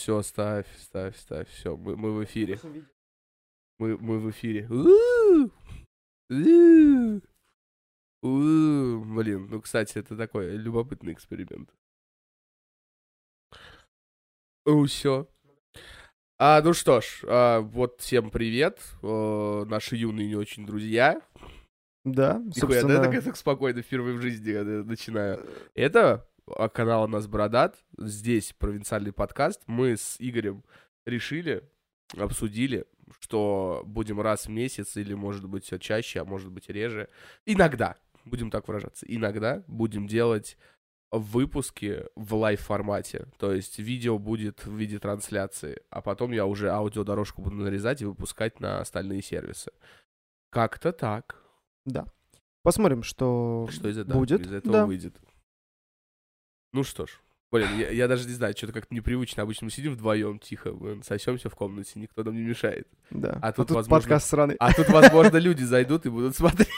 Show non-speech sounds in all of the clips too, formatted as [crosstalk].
Все, ставь, ставь, ставь. Все, мы, мы в эфире. Мы, мы в эфире. Блин, ну, кстати, это такой любопытный эксперимент. Все. А, ну что ж, а, вот всем привет, э, наши юные не очень друзья. Да, Нихуя, собственно, да, я так, так спокойно впервые в жизни э, начинаю. Это а, канал у нас Бородат, здесь провинциальный подкаст. Мы с Игорем решили, обсудили, что будем раз в месяц или, может быть, все чаще, а может быть, реже. Иногда, будем так выражаться, иногда будем делать выпуски в лайв-формате. То есть видео будет в виде трансляции, а потом я уже аудиодорожку буду нарезать и выпускать на остальные сервисы. Как-то так. да. Посмотрим, что, Что из этого, будет. из этого да. выйдет. Ну что ж. Блин, я, я даже не знаю, что-то как-то непривычно. Обычно мы сидим вдвоем тихо, блин, сосемся в комнате, никто нам не мешает. Да. А тут, тут возможно, подкаст сраный. А тут, возможно, люди зайдут и будут смотреть.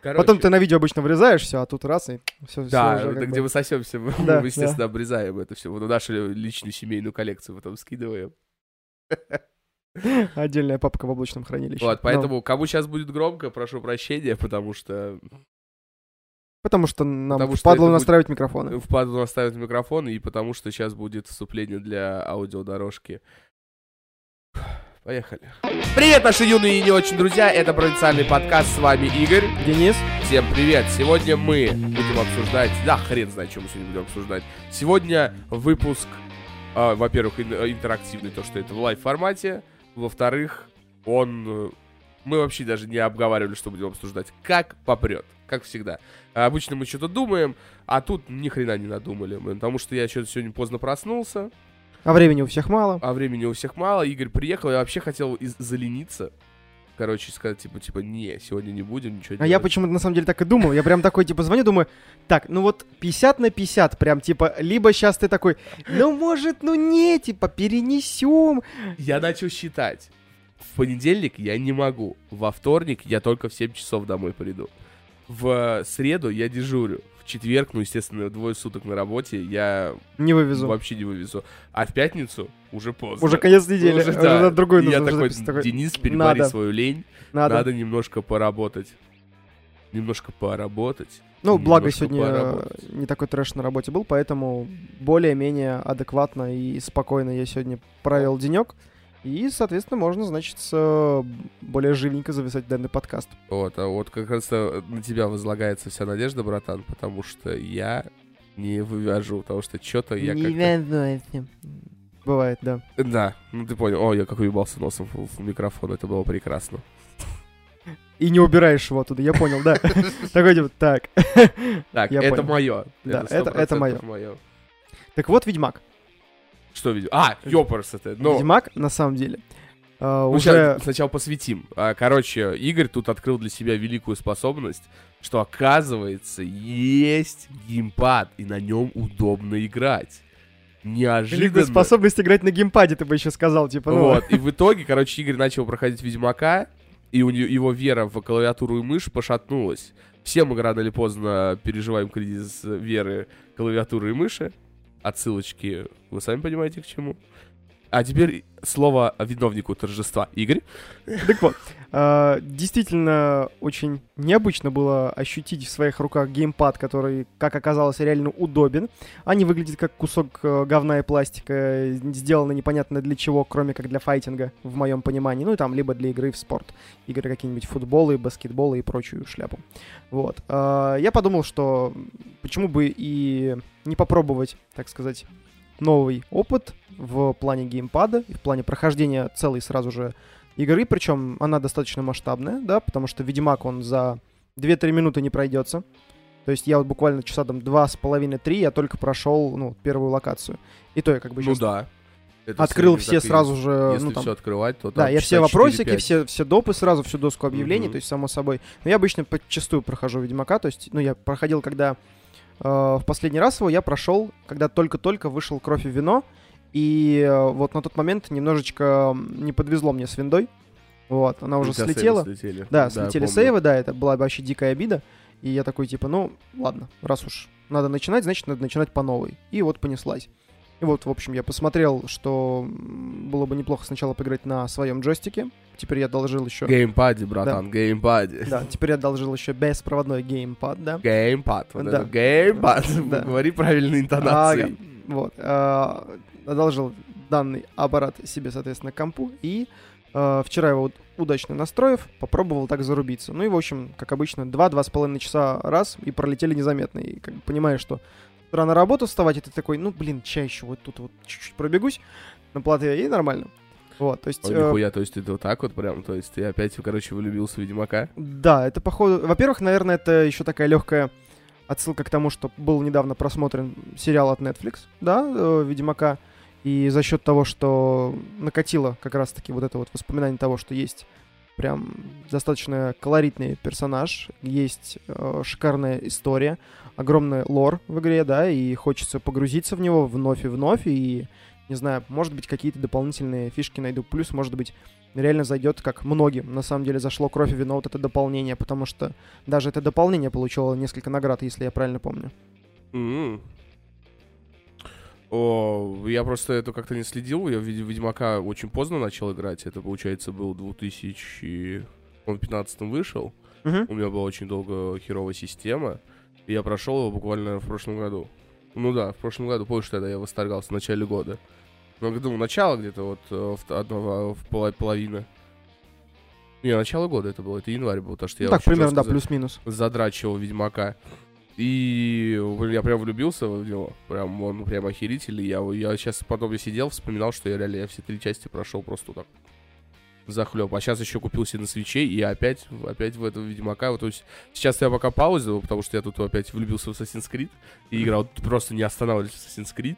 Короче, Потом ты на видео обычно вырезаешь все, а тут раз и все, Да, это где мы сосемся, мы, Да, мы, естественно, обрезаем это все. Вот нашу личную семейную коллекцию потом скидываем. Отдельная папка в облачном хранилище. Вот, Ну, поэтому, кому сейчас будет громко, прошу прощения, потому что потому что нам потому что впадло это будет- настраивать микрофоны. впадло наставить микрофон, и потому что сейчас будет вступление для аудиодорожки. Поехали. Привет, наши юные и не очень друзья, это провинциальный подкаст, с вами Игорь. Денис, Всем привет! Сегодня мы будем обсуждать... Да, хрен знает, что мы сегодня будем обсуждать. Сегодня выпуск, а, во-первых, ин- интерактивный, то, что это в лайв-формате. Во-вторых, он... Мы вообще даже не обговаривали, что будем обсуждать. Как попрет, как всегда. Обычно мы что-то думаем, а тут ни хрена не надумали. Потому что я что-то сегодня поздно проснулся, а времени у всех мало. а времени у всех мало. Игорь приехал, я вообще хотел из- залениться. Короче, сказать, типа, типа, не, сегодня не будем ничего А я делать. почему-то на самом деле так и думал. Я прям такой, типа, звоню, думаю, так, ну вот 50 на 50, прям, типа, либо сейчас ты такой, ну, может, ну не, типа, перенесем. Я начал считать. В понедельник я не могу. Во вторник я только в 7 часов домой приду. В среду я дежурю. В четверг, ну, естественно, двое суток на работе, я Не вывезу. вообще не вывезу. А в пятницу уже поздно. Уже конец недели, Уже, уже да. на другой И я нужно такой, записать. Такой, Денис, перебори надо. свою лень. Надо. Надо. немножко поработать. Немножко поработать. Ну, благо сегодня э, поработать. не такой трэш на работе был, поэтому более-менее адекватно и спокойно я сегодня провел денек. И, соответственно, можно, значит, с, более живенько зависать данный подкаст. Вот, а вот как раз э, на тебя возлагается вся надежда, братан, потому что я не вывяжу, потому что что-то я как-то... Бывает, да. Да, ну ты понял. О, я как уебался носом в, в микрофон, это было прекрасно. И не убираешь его оттуда, я понял, да. [laughs] Такой типа, так. Так, Я это мое. Да, это- мое. Так вот, Ведьмак. Что видео? А, ёпарс это. Ну, Ведьмак, на самом деле, э, ну, уже... щас сначала посвятим. А, Короче, Игорь тут открыл для себя великую способность, что оказывается есть геймпад, и на нем удобно играть. Великую Неожиданно. способность играть на геймпаде, ты бы еще сказал, типа, ну... Вот, и в итоге, короче, Игорь начал проходить Ведьмака, и у него его вера в клавиатуру и мышь пошатнулась. Все мы рано или поздно переживаем кризис веры клавиатуры и мыши. Отсылочки, вы сами понимаете, к чему. А теперь слово виновнику торжества. Игорь? Так вот, э, действительно очень необычно было ощутить в своих руках геймпад, который, как оказалось, реально удобен, а не выглядит как кусок э, говна и пластика, сделанный непонятно для чего, кроме как для файтинга, в моем понимании. Ну и там, либо для игры в спорт. Игры какие-нибудь футболы, баскетболы и прочую шляпу. Вот. Э, Я подумал, что почему бы и не попробовать, так сказать, новый опыт в плане геймпада и в плане прохождения целой сразу же игры, причем она достаточно масштабная, да, потому что Ведьмак, он за 2-3 минуты не пройдется. То есть я вот буквально часа там два с половиной три я только прошел, ну, первую локацию. И то я как бы Ну да. Это открыл все так сразу же, Если ну, там, все открывать, то да, там я все вопросики, 4-5. все, все допы сразу, всю доску объявлений, Мгм. то есть само собой. Но я обычно подчастую прохожу Ведьмака, то есть, ну, я проходил, когда в последний раз его я прошел, когда только-только вышел Кровь и вино, и э, вот на тот момент немножечко не подвезло мне с виндой, вот, она уже сейвы слетела. слетели. Да, слетели помню. сейвы, да, это была вообще дикая обида. И я такой, типа, ну, ладно, раз уж надо начинать, значит, надо начинать по новой. И вот понеслась. И вот, в общем, я посмотрел, что было бы неплохо сначала поиграть на своем джойстике. Теперь я одолжил еще... Геймпаде, братан, да. геймпаде. Да, теперь я одолжил еще беспроводной геймпад, да. Геймпад, вот да. это геймпад. [laughs] Да. Говори правильной интонацией. А, вот. А, одолжил данный аппарат себе, соответственно, компу. И а, вчера его удачно настроив, попробовал так зарубиться. Ну и, в общем, как обычно, 2-2,5 часа раз и пролетели незаметно. И как бы понимаешь, что утра на работу вставать, и ты такой, ну, блин, чай еще вот тут вот чуть-чуть пробегусь на плате, и нормально. Вот, то есть... О, нихуя, э... то есть ты вот так вот прям, то есть ты опять, короче, влюбился в Ведьмака? Да, это походу... Во-первых, наверное, это еще такая легкая отсылка к тому, что был недавно просмотрен сериал от Netflix, да, э, Ведьмака, и за счет того, что накатило как раз-таки вот это вот воспоминание того, что есть прям достаточно колоритный персонаж, есть э, шикарная история, огромный лор в игре, да, и хочется погрузиться в него вновь и вновь, и, не знаю, может быть, какие-то дополнительные фишки найду. Плюс, может быть, реально зайдет, как многим, на самом деле, зашло кровь и вино вот это дополнение, потому что даже это дополнение получило несколько наград, если я правильно помню. Mm-hmm. О, я просто это как-то не следил. Я в Ведьмака очень поздно начал играть. Это, получается, был 2000... Он в 15 вышел. Uh-huh. У меня была очень долго херовая система. И я прошел его буквально в прошлом году. Ну да, в прошлом году, помнишь, тогда я восторгался в начале года. Ну, думаю, начало где-то вот э, в, одного, в пол, половина. Не, начало года это было, это январь был, потому что я ну, Так, примерно, да, плюс-минус. Задрачивал Ведьмака. И я прям влюбился в него. Прям он прям охерительный. Я, я сейчас потом я сидел, вспоминал, что я реально я все три части прошел просто так захлеб. А сейчас еще купил себе на свечей и опять, опять в этого Ведьмака. Вот, то есть сейчас я пока паузу, потому что я тут опять влюбился в Assassin's Creed. И играл просто не останавливались в Assassin's Creed.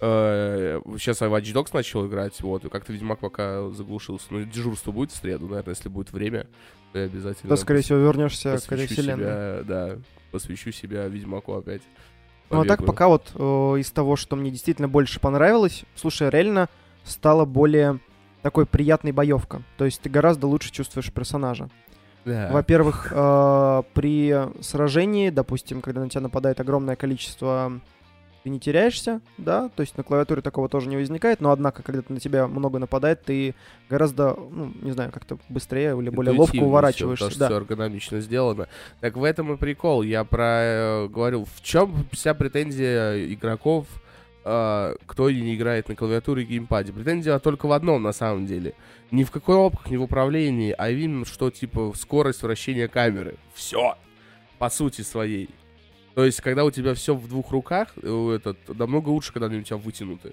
Сейчас я Watch Dogs начал играть, вот, и как-то Ведьмак пока заглушился. Ну, дежурство будет в среду, наверное, если будет время, то я обязательно... То, скорее всего, вернешься к этой вселенной. Себя, да, посвящу себя Ведьмаку опять. Ну, а так пока вот э, из того, что мне действительно больше понравилось, слушай, реально стало более такой приятной боевка. То есть ты гораздо лучше чувствуешь персонажа. Да. Во-первых, э, при сражении, допустим, когда на тебя нападает огромное количество ты не теряешься, да, то есть на клавиатуре такого тоже не возникает, но однако, когда на тебя много нападает, ты гораздо, ну, не знаю, как-то быстрее или более ловко уворачиваешься. Все, да. все эргономично сделано. Так в этом и прикол. Я про э, говорил, в чем вся претензия игроков, э, кто не играет на клавиатуре и геймпаде. Претензия только в одном, на самом деле. Ни в какой кнопках, ни в управлении, а именно, что, типа, скорость вращения камеры. Все. По сути своей. То есть, когда у тебя все в двух руках, э, этот, намного лучше, когда они у тебя вытянуты.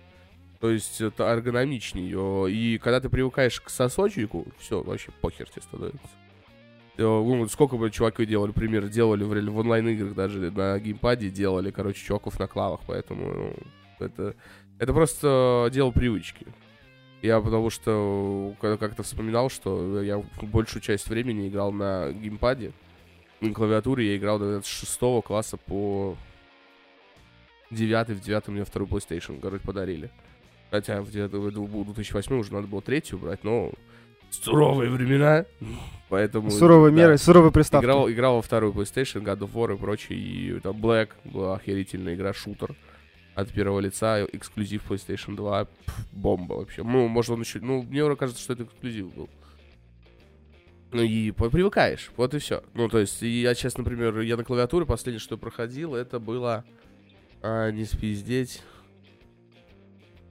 То есть, это эргономичнее. И когда ты привыкаешь к сосочнику, все, вообще похер тебе становится. Э, ну, сколько бы чуваки делали, пример, делали в, в онлайн-играх, даже на геймпаде делали, короче, чуваков на клавах, поэтому ну, это, это просто дело привычки. Я потому что как-то вспоминал, что я большую часть времени играл на геймпаде, на клавиатуре я играл наверное, с шестого класса по девятый, в девятом мне второй PlayStation, короче, подарили. Хотя в 2008 уже надо было третью брать, но суровые времена, [laughs] поэтому... Суровые да, меры, суровые приставки. Играл, играл во второй PlayStation, God of War и прочее, и там Black была охерительная игра, шутер от первого лица, эксклюзив PlayStation 2, пф, бомба вообще. Ну, может он еще, ну, мне кажется, что это эксклюзив был. Ну и привыкаешь, вот и все. Ну, то есть, я сейчас, например, я на клавиатуре последнее, что проходил, это было... А, не спиздеть...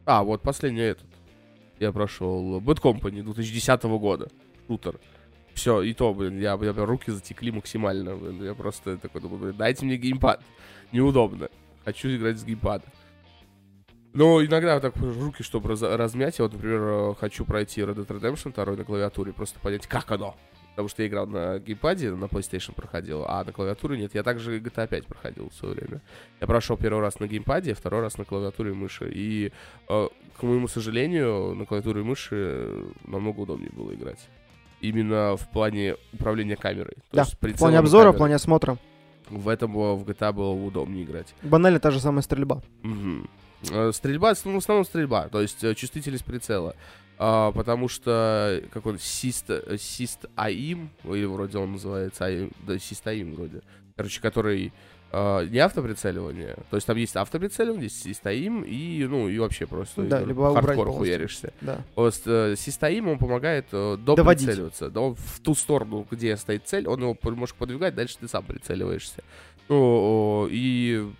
А, вот последний этот. Я прошел Bad Company 2010 года. Шутер. Все, и то, блин, я, я, руки затекли максимально. Блин, я просто такой думаю, блин, дайте мне геймпад. Неудобно. Хочу играть с геймпада. Но иногда вот так руки, чтобы раз, размять. Я вот, например, хочу пройти Red Dead Redemption 2 на клавиатуре, просто понять, как оно. Потому что я играл на геймпаде, на PlayStation проходил, а на клавиатуре нет. Я также GTA 5 проходил в свое время. Я прошел первый раз на геймпаде, второй раз на клавиатуре и мыши. И, э, к моему сожалению, на клавиатуре и мыши намного удобнее было играть. Именно в плане управления камерой. То да, в плане обзора, камеры. в плане осмотра. В этом в GTA было удобнее играть. Банально та же самая стрельба. Угу. Стрельба, ну, в основном стрельба, то есть э, чувствительность прицела а, потому что, как он, Assist, Assist Aim, или вроде он называется, Aim, да, Assist Aim вроде, короче, который А, не автоприцеливание. То есть там есть автоприцеливание, есть assist aim и, ну, и вообще просто Да, либо хардкор хуяришься. Да. Вот э, assist aim, он помогает э, доприцеливаться. Да, он в ту сторону, где стоит цель, он его можешь подвигать, дальше ты сам прицеливаешься. Ну, и...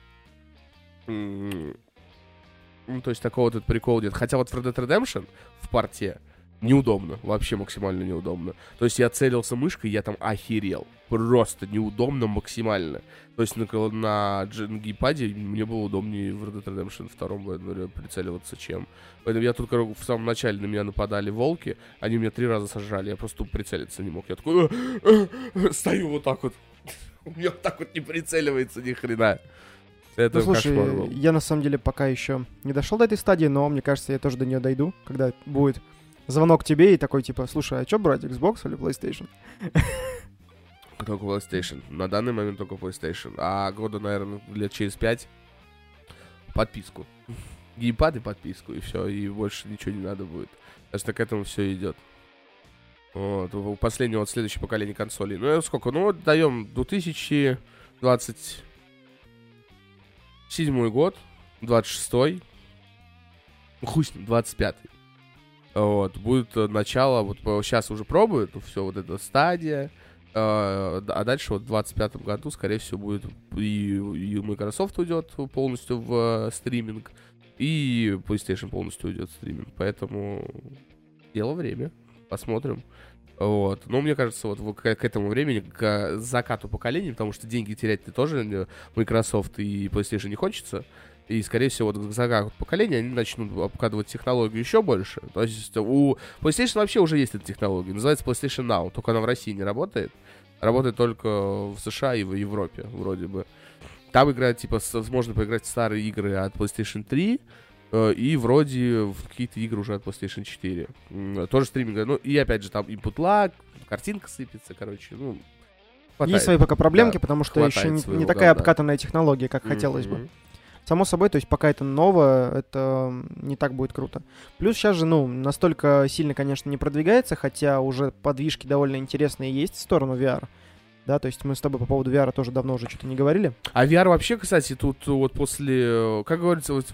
Ну, то есть такого вот прикол нет. Хотя вот в Red Dead Redemption в порте неудобно, вообще максимально неудобно. То есть я целился мышкой, я там охерел. Просто неудобно максимально. То есть на, на, геймпаде мне было удобнее в Red Dead Redemption 2 говорю, прицеливаться, чем. Поэтому я тут, короче, в самом начале на меня нападали волки, они меня три раза сожрали, я просто прицелиться не мог. Я такой «Э, э, э», стою вот так вот. [laughs] У меня так вот не прицеливается ни хрена. Это Ну, слушай, кошмар был. я на самом деле пока еще не дошел до этой стадии, но мне кажется, я тоже до нее дойду, когда будет звонок тебе и такой типа, слушай, а что брать, Xbox или PlayStation? Только PlayStation. На данный момент только PlayStation. А года, наверное, лет через пять подписку. Геймпад и подписку, и все, и больше ничего не надо будет. Так что к этому все идет. Вот, у последнего, вот следующее поколение консолей. Ну, сколько? Ну, вот даем 2027 год, 26 ну, хуй с ним, 25 Вот, будет э, начало, вот сейчас уже пробуют, все, вот эта стадия, а а дальше вот в 25 году, скорее всего, будет и, и Microsoft уйдет полностью в э, стриминг, и PlayStation полностью уйдет в стриминг. Поэтому дело время. Посмотрим. Вот. Но мне кажется, вот к, к этому времени, к закату поколения, потому что деньги терять ты тоже э, Microsoft и PlayStation не хочется. И, скорее всего, вот к закату поколения они начнут обкатывать технологию еще больше. То есть у PlayStation вообще уже есть эта технология. Называется PlayStation Now. Только она в России не работает. Работает только в США и в Европе, вроде бы. Там играть, типа, с- можно поиграть в старые игры от PlayStation 3, э, и вроде в какие-то игры уже от PlayStation 4. М, Тоже стриминга. Ну, и опять же, там input lag, картинка сыпется, короче, ну... хватает. Есть свои пока проблемки, Да, потому что еще не, не такая говна. обкатанная технология, как хотелось бы. Само собой, то есть пока это новое, это не так будет круто. Плюс сейчас же, ну, настолько сильно, конечно, не продвигается, хотя уже подвижки довольно интересные есть в сторону VR. Да, то есть мы с тобой по поводу VR тоже давно уже что-то не говорили. А VR вообще, кстати, тут вот после, как говорится, вот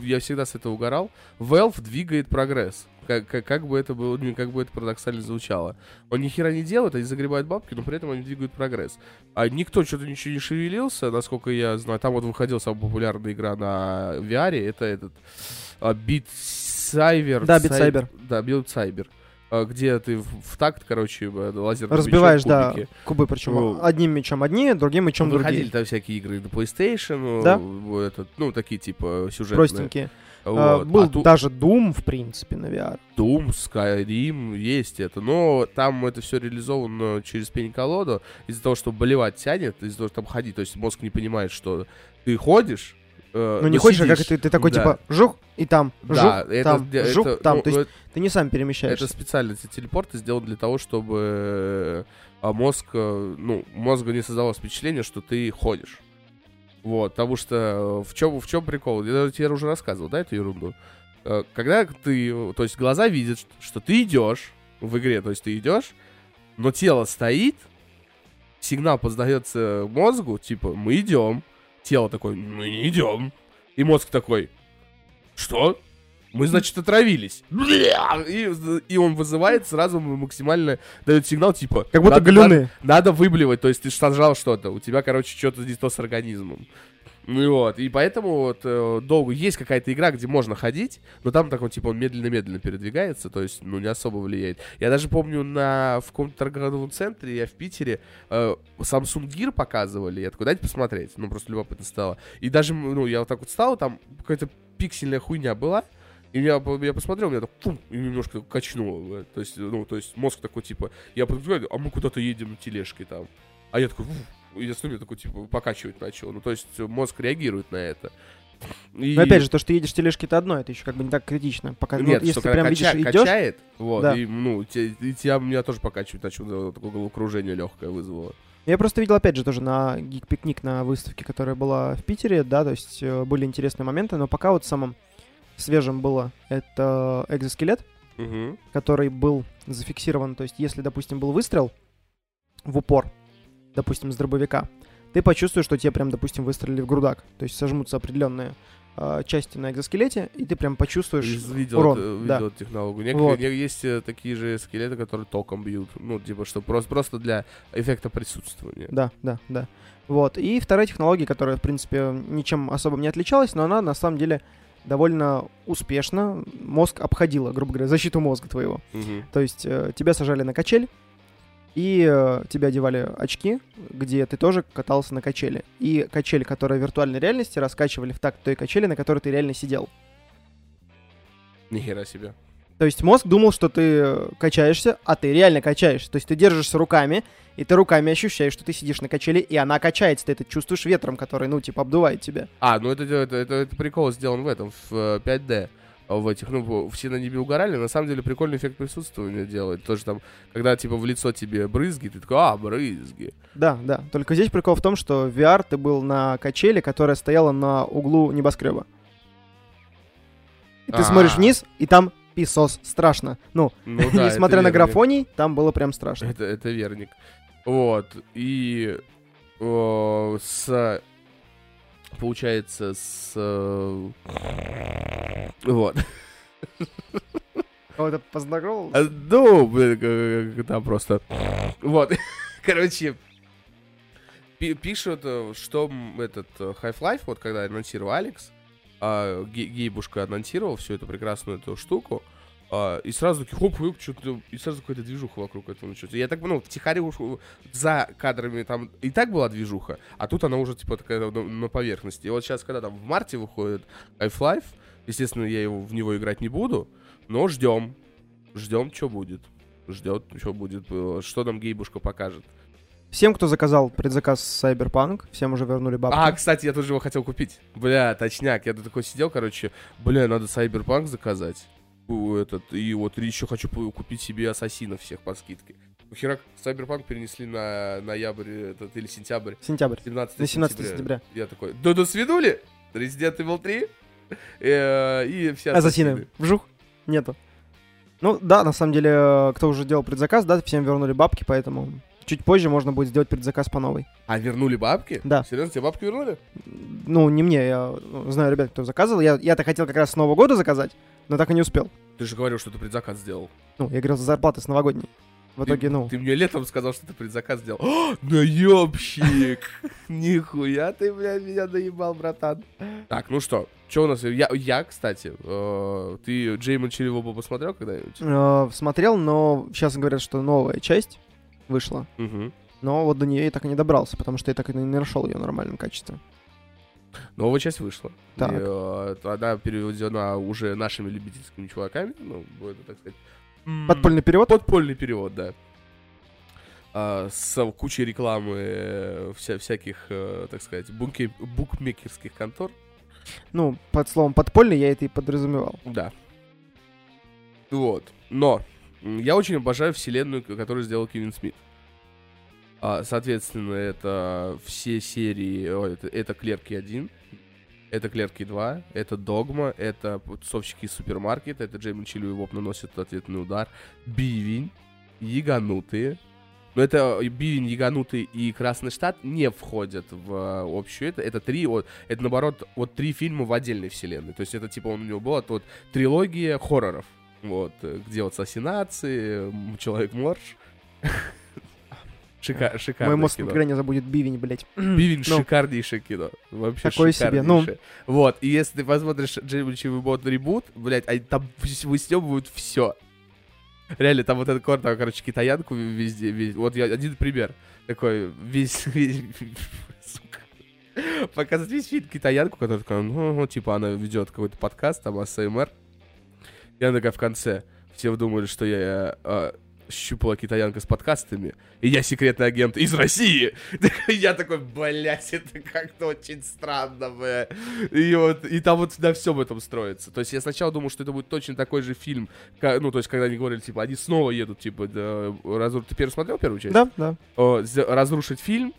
я всегда с этого угорал, Valve двигает прогресс. Как, как, как бы это было, как бы это парадоксально звучало. Он ни хера не делает, они загребают бабки, но при этом они двигают прогресс. А никто что-то ничего не шевелился, насколько я знаю. Там вот выходила самая популярная игра на VR, это этот а, Beat Saber. Да, Cy- Saber. Да, Beat Saber. А, Где ты в, такт, короче, э, лазерным Разбиваешь, мечом да, кубики. кубы, причем Ну, одним мечом одни, другим мечом Выходили другие. там всякие игры на PlayStation, Да. э, этот, ну, такие типа сюжетные. Простенькие. Вот. А, был А тут даже Doom, в принципе, на VR. Doom, Skyrim, есть это. Но там это все реализовано через пень-колоду. Из-за того, что болевать тянет, из-за того, что там ходить. То есть мозг не понимает, что ты ходишь, э, Ну не хочешь, а как ты, ты такой Да. типа жух, и там, жух, это, там, это- жух, там. ну, То есть ты не сам это перемещаешься. специально эти телепорты сделаны для того, чтобы э, а мозг, э, ну, мозгу не создавалось впечатление, что ты ходишь. Вот, потому что в чем, в чем прикол? Я тебе уже рассказывал, да, эту ерунду? Когда ты, то есть глаза видят, что ты идешь в игре, то есть ты идешь, но тело стоит, сигнал поздается мозгу, типа, мы идем. Тело такое, мы не идем. И мозг такой, что? Мы, значит, отравились. И, и он вызывает сразу максимально, дает сигнал, типа... Как будто надо- галюны. Надо, надо выблевать, то есть ты сожрал что-то, у тебя, короче, что-то не то с организмом. Ну вот, и поэтому вот э, долго... Есть какая-то игра, где можно ходить, но там такой, типа, он медленно-медленно передвигается, то есть, ну, не особо влияет. Я даже помню, на, в каком-то торговом центре, я в Питере, э, Samsung Gear показывали, я такой, дайте посмотреть, ну, просто любопытно стало. И даже, ну, я вот так вот стал, там какая-то пиксельная хуйня была, и я, я посмотрел, меня так фум, и немножко качнуло. э, То есть, ну, то есть мозг такой, типа, я подбегаю, а мы куда-то едем на тележке там. А я такой, я смотрю, такой, типа, покачивать начал. Ну, то есть мозг реагирует на это. И... Но опять же, то, что ты едешь в тележке, это одно, это еще как бы не так критично. Пока, ну, Нет, если что ты прям кача- видишь, идешь, качает, вот, Да. и, ну, те- и тебя, меня тоже покачивает начало, такое головокружение легкое вызвало. Я просто видел, опять же, тоже на Picnic, на выставке, которая была в Питере, да, то есть э, были интересные моменты, но пока вот самым свежим было это экзоскелет, Угу. который был зафиксирован, то есть если, допустим, был выстрел в упор, допустим, с дробовика, ты почувствуешь, что тебе прям, допустим, выстрелили в грудак. То есть сожмутся определенные э, части на экзоскелете, и ты прям почувствуешь Видел, урон. да. видел эту технологию. Некоторые, Вот. есть э, такие же скелеты, которые током бьют. Ну, типа, что просто, просто для эффекта присутствования. Да, да, да. Вот. И вторая технология, которая, в принципе, ничем особым не отличалась, но она на самом деле довольно успешно мозг обходила, грубо говоря, защиту мозга твоего. Мгм. То есть э, тебя сажали на качель, и э, тебе одевали очки, где ты тоже катался на качели. И качель, которая в виртуальной реальности, раскачивали в такт той качели, на которой ты реально сидел. Нихера себе. То есть мозг думал, что ты э, качаешься, а ты реально качаешься. То есть ты держишься руками, и ты руками ощущаешь, что ты сидишь на качели, и она качается. Ты это чувствуешь ветром, который, ну, типа, обдувает тебя. А, ну это, это, это, это прикол сделан в этом, в э, 5D. А В этих, ну, все на небе угорали, на самом деле прикольный эффект присутствования делает. Тоже там, когда, типа, в лицо тебе брызги, ты такой, а, брызги. Да, да. Только здесь прикол в том, что VR ты был на качели, которая стояла на углу небоскреба. И ты А. смотришь вниз, и там писос. Страшно. Ну, Ну да, несмотря на верно. графоний, там было прям страшно. Это, это верник. Вот. И э, с... Получается, с... э, Вот. Кого-то познакомил? А, Ну, блин, как- как- там просто... Вот. [laughs] Короче, пи- пишут, э, что этот э, Half-Life, вот когда анонсировал Алекс, а, Ге- Гейбушка анонсировал всю эту прекрасную эту штуку, а, и сразу такие, хоп, хоп, что-то, и сразу какая-то движуха вокруг этого началась. Я так, ну, втихаря уж у- за кадрами там и так была движуха, а тут она уже, типа, такая на, на поверхности. И вот сейчас, когда там в марте выходит Half-Life, естественно, я его, в него играть не буду, но ждем. Ждем, что будет. Ждет, что будет. э, Что нам Гейбушка покажет. Всем, кто заказал предзаказ Cyberpunk, всем уже вернули бабки. А, кстати, я тоже его хотел купить. Бля, точняк. Я тут такой сидел, короче. Бля, надо Cyberpunk заказать. Этот, и вот еще хочу купить себе ассасинов всех по скидке. Херак, Cyberpunk перенесли на ноябрь этот, или сентябрь. Сентябрь. 17 На 17 сентября. Я такой, да до свидули? Resident Evil 3? Э, И все Ассасины. Вжух. Нету. Ну, да, на самом деле, э, кто уже делал предзаказ, да, всем вернули бабки, поэтому чуть позже можно будет сделать предзаказ по новой. А вернули бабки? Да. Серьезно, тебе бабки вернули? Ну, не мне, я ну, знаю ребят, кто заказывал. Я, я-то хотел как раз с Нового года заказать, но так и не успел. Ты же говорил, что ты предзаказ сделал. Ну, я говорил, за зарплаты с новогодней. В Ты- итоге, ну, Ты мне летом сказал, что ты предзаказ сделал. [gasps] О, наебщик! [laughs] Нихуя ты, блядь, меня наебал, братан. Так, ну что, что у нас? Я, я кстати, э, ты Джеймон Черевоба посмотрел когда-нибудь? э, смотрел, но сейчас говорят, что новая часть вышла. Угу. Но вот до нее я так и не добрался, потому что я так и не нашел ее в нормальном качестве. Новая часть вышла. Так. И, э, она переведена уже нашими любительскими чуваками, ну, будет, так сказать. Подпольный перевод? Подпольный перевод, да. А, с кучей рекламы э, вся, всяких, э, так сказать, бунке- букмекерских контор. Ну, под словом подпольный я это и подразумевал. Да. Вот. Но я очень обожаю вселенную, которую сделал Кевин Смит. А, соответственно, это все серии... о, это, это Клерки 1, это Клерки 2, это Догма, это тусовщики из супермаркета, это Джеймон Чилю и Воп наносят ответный удар, Бивень, Яганутые. Но это э, Бивень, Яганутый и Красный Штат не входят в э, общую. Это, это три, вот, это наоборот, вот три фильма в отдельной вселенной. То есть это типа он у него была вот трилогия хорроров. Вот, э, где вот ассасинации, Человек-морж. [laughs] Шика- Шикарное Мой мозг никогда не забудет бивень, блядь. [clears throat] Бивень Ну. шикарнейшее кино. Вообще Такое себе, ну. Вот, и если ты посмотришь Джеймичевый бот ребут, блядь, они там выстебывают все. Реально, там вот этот кор, там, короче, китаянку везде, вез- Вот я один пример. Такой, весь, [laughs] весь- сука. Показывает весь фильм китаянку, которая такая, ну, ну, типа, она ведет какой-то подкаст, там, АСМР. Она такая в конце. Все думали, что я э, щупала китаянка с подкастами, и я секретный агент из России. [laughs] Я такой, блядь, это как-то очень странно, бля. И вот, и там вот на всем этом строится. То есть я сначала думал, что это будет точно такой же фильм, ка- ну, то есть когда они говорили, типа, они снова едут, типа, да, разру- Ты первый смотрел первую часть? Да, да. О, разрушить фильм,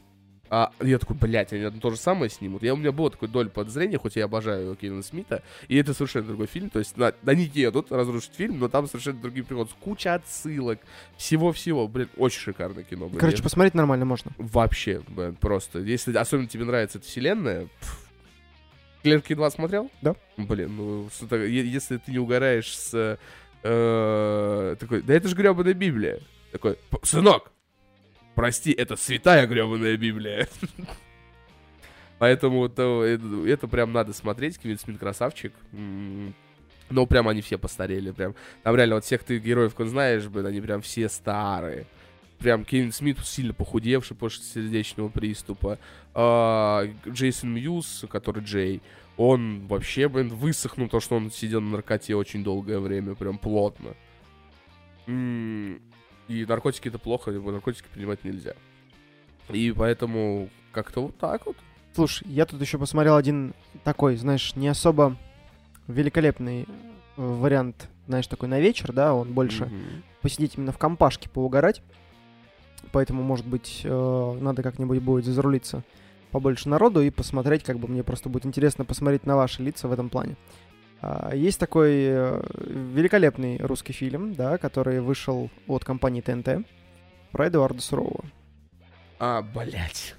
А я такой, блядь, они то же самое снимут. Я, у меня было такое доль подозрения, хоть я обожаю Кевина Смита, и это совершенно другой фильм. То есть на, они едут разрушить фильм, но там совершенно другие приколы. Куча отсылок, всего-всего. Блин, очень шикарное кино. Блин. Короче, посмотреть нормально можно. Вообще, блин, просто. Если особенно тебе нравится эта вселенная... пф. Клерки 2 смотрел? Да. Блин, ну, если ты не угораешь с... э, такой, да это же гребаная Библия. Такой, «П- сынок, прости, это святая гребаная Библия. [laughs] Поэтому то, это, это прям надо смотреть. Кевин Смит красавчик. М, Но прям они все постарели. Прям. Там реально вот всех ты героев, кто знаешь, блин, они прям все старые. Прям Кевин Смит сильно похудевший после сердечного приступа. А, Джейсон Мьюз, который Джей, он вообще, блин, высохнул, то, что он сидел на наркоте очень долгое время, прям плотно. М, И наркотики это плохо, наркотики принимать нельзя. И поэтому как-то вот так вот. Слушай, я тут еще посмотрел один такой, знаешь, не особо великолепный э, вариант, знаешь, такой на вечер, да, он больше Мгм. посидеть именно в компашке, поугарать. Поэтому, может быть, э, надо как-нибудь будет зарулиться побольше народу и посмотреть, как бы мне просто будет интересно посмотреть на ваши лица в этом плане. А, Есть такой э, великолепный русский фильм, да, который вышел от компании ТНТ про Эдуарда Сурового. А, блядь.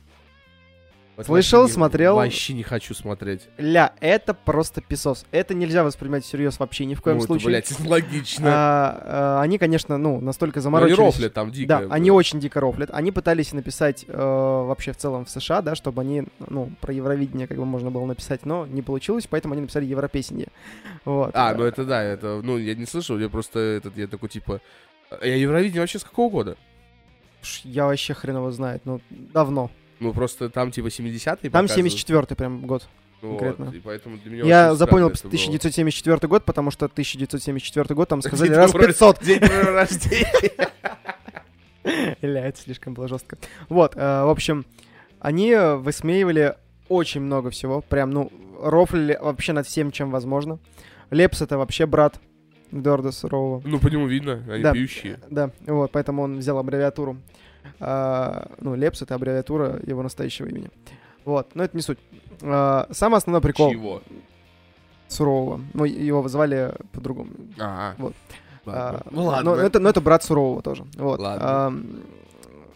Вот Слышал, вообще смотрел? Вообще не хочу смотреть. Ля, это просто писос. Это нельзя воспринимать всерьез вообще ни в коем Ну, это, случае. блядь, [laughs] логично. А, а, они, конечно, ну, настолько Но они заморочились. рофлят там дико. Да, они очень дико рофлят. Они пытались написать э, вообще в целом в США, да, чтобы они, ну, про Евровидение как бы можно было написать, но не получилось, поэтому они написали Европесенье. Вот. А, ну это да, это, ну, я не слышал, я просто этот, я такой, типа, а Евровидение вообще с какого года? Я вообще хреново знает, ну, давно. Ну, просто там, типа, 70-е Там показывают. 74-й прям год. Вот, конкретно. и поэтому для меня Я запомнил странно это было. 1974 год, потому что 1974 год там [laughs] сказали раз твоего 500. День рождения. [laughs] Ля, это слишком было жестко. Вот, э, в общем, они высмеивали очень много всего. Прям, ну, рофлили вообще над всем, чем возможно. Лепс это вообще брат Эдуарда Сурового. Ну, по нему видно, они Да. пьющие. Да, вот, поэтому он взял аббревиатуру. А, ну, Лепс это аббревиатура его настоящего имени. Вот, но это не суть. А, самый основной прикол Чего? Сурового. Ну, его звали по-другому. Ага. Вот. Ладно. А, Ну, ладно. Но это, но это брат Сурового тоже. Вот. Ладно. Ам,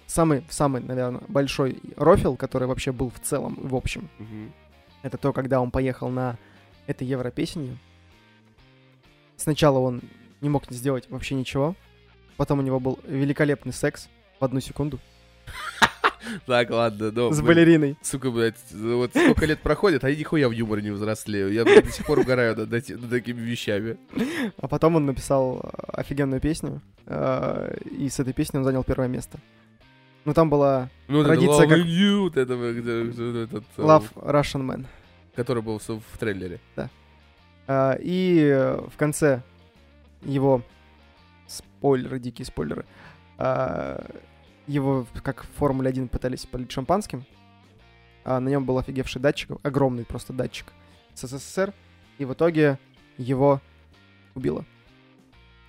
самый, самый, наверное, большой рофил, который вообще был в целом, в общем, Мгм. это то, когда он поехал на это Европесенье. Сначала он не мог сделать вообще ничего. Потом у него был великолепный секс в одну секунду Так, ладно, ну, с балериной. Сука, блядь, вот сколько лет проходит, а я нихуя в юморе не взрослею. Я до сих пор угораю над, над такими вещами. А потом он написал э, офигенную песню. э, И с этой песней он занял первое место. Ну, там была Ну, Традиция как- You, вот это, где- этот, э, Love Russian Man. который был в, трейлере. А, И э, в конце его спойлеры, дикие спойлеры, его как в Формуле 1 пытались полить шампанским. А на нем был офигевший датчик, огромный просто датчик с СССР. И в итоге его убило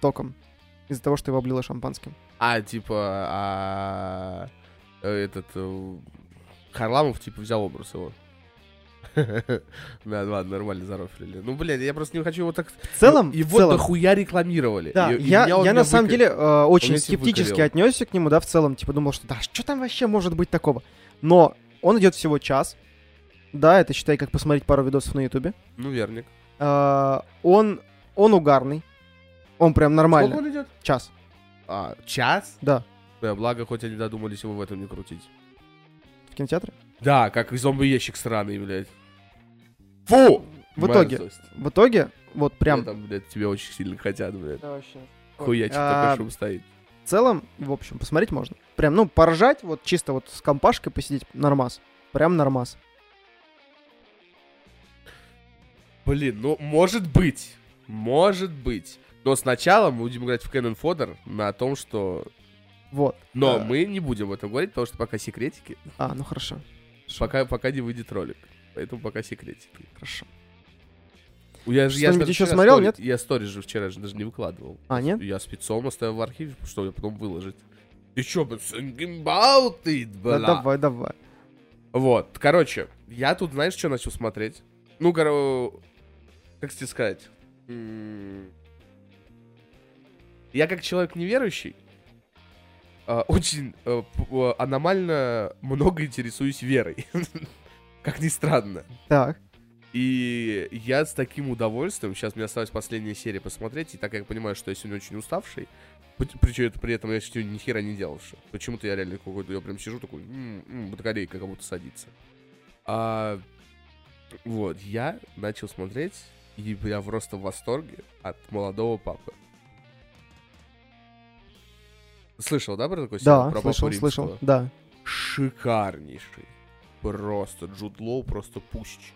током из-за того, что его облило шампанским. А, типа, а, э, этот э, Харламов, типа, взял образ его. [laughs] Да, ладно, нормально зарофлили. Ну, блядь, я просто не хочу его так... В целом, в Его целом, дохуя рекламировали. Да, И- и я, он я на самом деле э, очень скептически выкорил. отнесся к нему, да, в целом, типа думал, что да, что там вообще может быть такого? Но он идет всего час, да, это считай, как посмотреть пару видосов на ютубе. Ну, верник. Э, он, он угарный, он прям нормально, Сколько он идет? час, А, час? да, Да, благо, хоть они додумались его в этом не крутить. в кинотеатре. Да, как и зомби-ящик сраный, блядь. Фу! В итоге, Мерзость. в итоге, вот прям... Там, блядь, тебя очень сильно хотят, блядь. Да, вообще. Хуячик А, такой шум стоит. В целом, в общем, посмотреть можно. Прям, ну, поржать, вот чисто вот с компашкой посидеть, нормас. Прям нормас. Блин, ну, может быть. Может быть. Но сначала мы будем играть в Canon Fodder на том, что... Вот. Но Да. мы не будем об этом говорить, потому что пока секретики. А, ну хорошо. Пока, пока не выйдет ролик. Поэтому пока секретики. Хорошо. Я, же- я еще смотрел, стори- нет? Я сторис же вчера же даже не выкладывал. А, нет? Я спецом оставил в архиве, что я потом выложить. Ты чё, thinking about it, Да, бля? давай, давай. Вот, короче, я тут, знаешь, что начал смотреть? Ну, коро... как тебе сказать? Я как человек неверующий, очень э, э, аномально много интересуюсь верой. [laughs] Как ни странно. Так. И я с таким удовольствием, сейчас мне осталась последняя серия посмотреть, и так как я понимаю, что я сегодня очень уставший, причем это при этом я сегодня ни хера не делавший. Почему-то я реально какой-то, я прям сижу такой, м, м, батарейка как будто садится. А, вот, я начал смотреть, и я просто в восторге от молодого папы. Слышал, да, про такой сериал? Да, про слышал, Папу слышал. Да. шикарнейший. Просто Джуд Лоу просто пусть.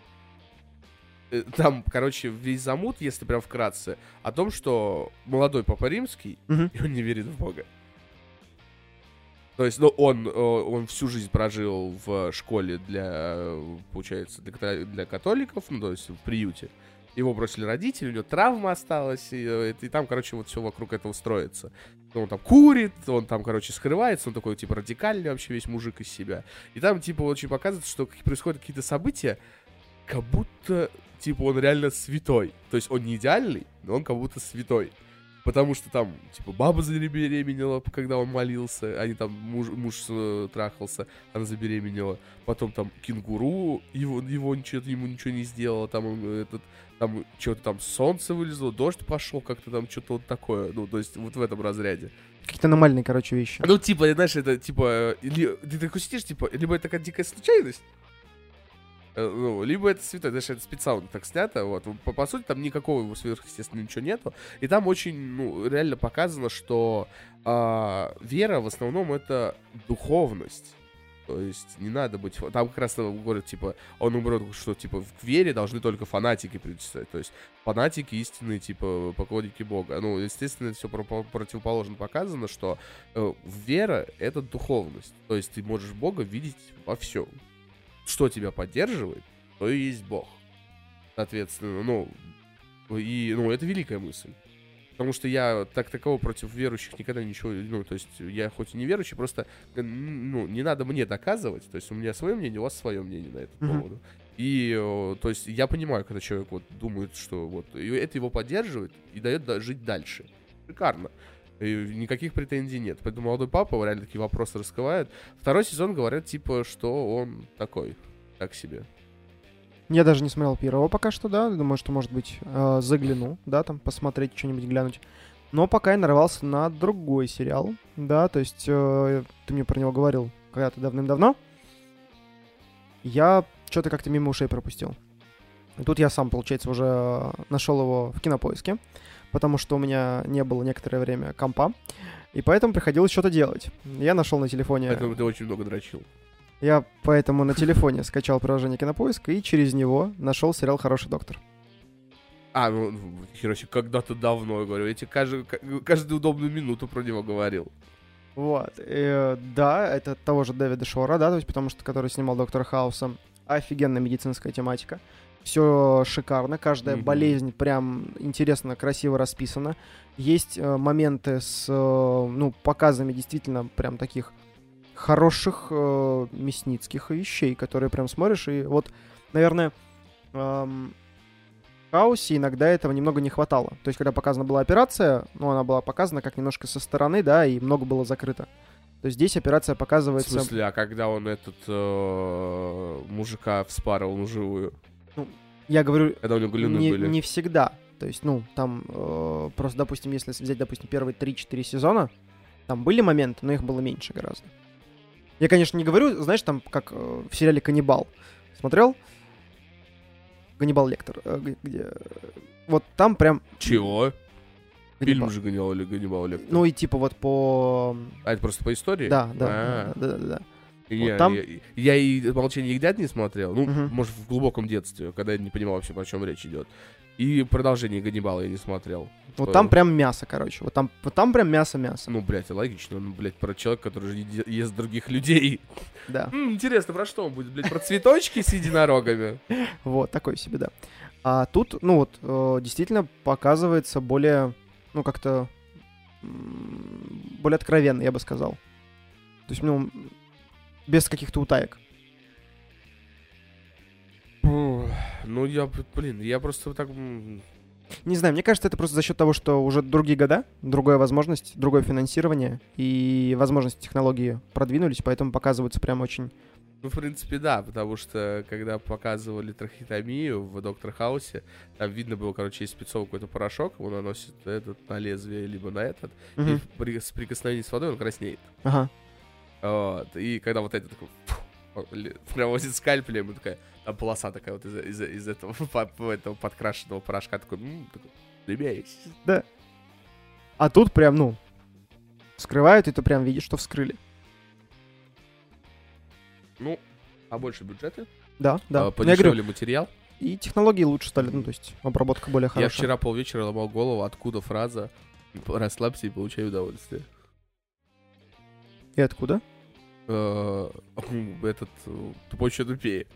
Э, Там, короче, весь замут, если прям вкратце, о том, что молодой Папа Римский, Мгм. и он не верит в Бога. То есть, ну, он, э, он всю жизнь прожил в школе для, получается, для, для католиков, ну, то есть в приюте. Его бросили родители, у него травма осталась, и, э, и там, короче, вот все вокруг этого строится. Он там курит, он там, короче, скрывается, он такой, типа, радикальный вообще весь мужик из себя. И там, типа, очень показывает, что происходят какие-то события, как будто, типа, он реально святой. То есть он не идеальный, но он как будто святой. Потому что там, типа, баба забеременела, когда он молился, они там, муж, муж э, трахался, она забеременела. Потом там кенгуру, его, его ничего, ему ничего не сделало, там он, э, этот, там что-то там солнце вылезло, дождь пошел, как-то там что-то вот такое. Ну, то есть вот в этом разряде. Какие-то аномальные, короче, вещи. Ну, типа, знаешь, это, типа, э, ли- ты такой сидишь, типа, либо это такая дикая случайность, э, ну, либо это святой, знаешь, это специально так снято, вот. По, по сути, там никакого сверхъестественного ничего нету. И там очень, ну, реально показано, что а, вера в основном это духовность. То есть не надо быть... Там как раз говорят, типа, он умрет, что, типа, в вере должны только фанатики причислять. То есть фанатики истинные, типа, поклонники Бога. Ну, естественно, все противоположно показано, что э, вера — это духовность. То есть ты можешь Бога видеть во всем. Что тебя поддерживает, то и есть Бог. Соответственно, ну, и, ну, это великая мысль. Потому что я так таково против верующих никогда ничего, ну, то есть я хоть и не верующий, просто, ну, не надо мне доказывать, то есть у меня свое мнение, у вас свое мнение на этот поводу. И, э, то есть я понимаю, когда человек вот думает, что вот, и это его поддерживает и дает да- жить дальше. Шикарно. И никаких претензий нет. Поэтому молодой папа реально такие вопросы раскрывает. Второй сезон говорят, типа, что он такой, так себе. Я даже не смотрел первого пока что, да. Думаю, что, может быть, э, загляну, да, там, посмотреть, что-нибудь глянуть. Но пока я нарывался на другой сериал, да, то есть э, ты мне про него говорил когда-то давным-давно. Я что-то как-то мимо ушей пропустил. И тут я сам, получается, уже нашел его в кинопоиске, потому что у меня не было некоторое время компа, и поэтому приходилось что-то делать. Я нашел на телефоне... Поэтому ты очень много дрочил. Я поэтому на телефоне скачал приложение Кинопоиск и через него нашел сериал «Хороший доктор». А, ну, Хироси, когда-то давно, я говорю, я тебе каждую, каждую удобную минуту про него говорил. Вот. э, да, это того же Дэвида Шора, да, то есть потому что который снимал Доктора Хауса. Офигенная медицинская тематика. Все шикарно, каждая Мгм. болезнь прям интересно, красиво расписана. Есть э, моменты с, э, ну, показами действительно прям таких хороших э, мясницких вещей, которые прям смотришь, и вот, наверное, эм, в Хаусе иногда этого немного не хватало. То есть, когда показана была операция, ну, она была показана как немножко со стороны, да, и много было закрыто. То есть здесь операция В показывается... смысле, а когда он этот э, мужика вспарывал живую? Я говорю, Когда у него галюны не, были? не всегда. То есть, ну, там э, просто, допустим, если взять, допустим, первые 3-4 сезона, там были моменты, но их было меньше гораздо. Я, конечно, не говорю, знаешь, там, как э, в сериале «Каннибал». Смотрел? «Ганнибал Лектор», э, где... э, Вот там прям... Чего? Ганнибал. Фильм же Ганнибал Лектор. Ну и типа вот по... А это просто по истории? Да, да, А. да, да, да, да. Я, Вот там- я, я и «Молчание ягнят» не смотрел. Ну, Мгм. может, в глубоком детстве, когда я не понимал вообще, о чем речь идет. И продолжение «Ганнибала» я не смотрел. Вот Что- там прям мясо, короче. Вот там, вот там прям мясо-мясо. Ну, блядь, логично. Ну, блядь, про человека, который же ест других людей. [laughs] Да. М, интересно, про что он будет, блядь? Про цветочки с единорогами? [laughs] Вот, такой себе, да. А тут, ну вот, э, действительно показывается более, ну, как-то более откровенно, я бы сказал. То есть, ну, без каких-то утаек. Ну, я, блин, я просто так... Не знаю, мне кажется, это просто за счет того, что уже другие года, другая возможность, другое финансирование и возможности технологии продвинулись, поэтому показываются прям очень... Ну, в принципе, да, потому что когда показывали трахеотомию в Доктор Хаусе, там видно было, короче, есть спецовый какой-то порошок, он наносит этот на лезвие, либо на этот, Мгм. и при, с прикосновением с водой он краснеет. Ага. Вот. И когда вот это такой... Прям возит скальпелем, и такая, там полоса такая вот из, из, из этого, [laughs] по- этого подкрашенного порошка, такой, м, такой, «Ребясь». А тут прям, ну, вскрывают, и ты прям видишь, что вскрыли. Ну, а больше бюджеты, Да, да. а, Ну, я говорю, подешевле материал. и технологии лучше стали, ну, то есть обработка более Я хорошая. вчера полвечера ломал голову, откуда фраза «расслабься и получай удовольствие». И откуда? Э, Этот э, тупой еще тупее.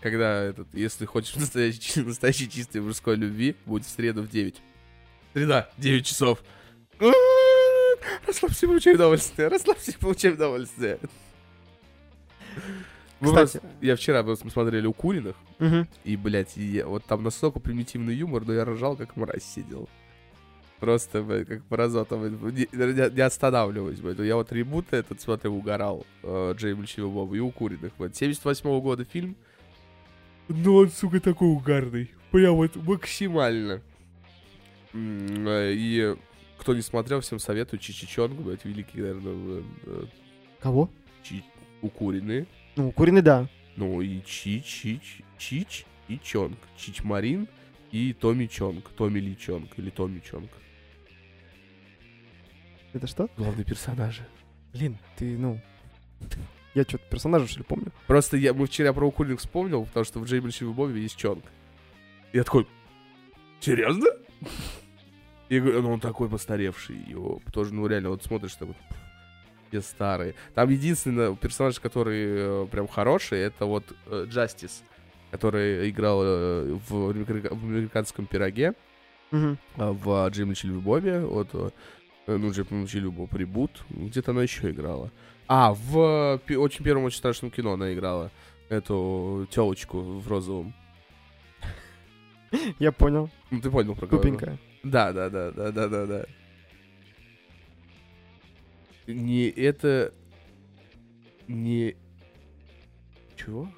Когда этот, если хочешь [laughs] настоящей, настоящей чистой мужской любви, будет в среду в 9. Среда, 9 часов. [laughs] Расслабься, получай удовольствие. Расслабься, получай удовольствие. Мы Кстати. просто- я вчера просто мы смотрели «Укуренных», Мгм. и, блядь, и я- вот там настолько примитивный юмор, но я ржал, как мразь сидел. Просто, блядь, как паразота, блядь, не, не- останавливаюсь, блядь. Я вот ребут этот, смотрю, угорал, э, Джейм Личева Боба, и «Укуренных», блядь. 78 года фильм, но он, сука, такой угарный. Прям вот максимально. Э, И кто не смотрел, всем советую. Чичичонг, блядь, великий, наверное, э, Кого? чи- укуренные. Ну, куриный, да. Ну и Чи, Чич, Чич и Чонг. Чич Марин и Томми Чонг. Томми Ли Чонг или Томми Чонг. Это что? Главные персонажи. Блин, ты, ну... Я что-то персонажа, что ли, помню? Просто я, мы вчера про укуренных вспомнил, потому что в Джейми в Бобе есть Чонг. И я такой, серьезно? Я говорю, ну он такой постаревший. Его тоже, ну реально, вот смотришь, там все старые. Там единственный персонаж, который э, прям хороший, это вот э, Джастис, который играл э, в, америка- в американском пироге. В Джейми Бобе, вот, э, ну, Джейми Любов ребут, где-то она еще играла. А, в очень первом, очень страшном кино она играла эту телочку в розовом. [laughs] Я понял. Ну, ты понял про кого? Тупенькая. Да, да, да, да, да, да, да. Не это... Не... Чего?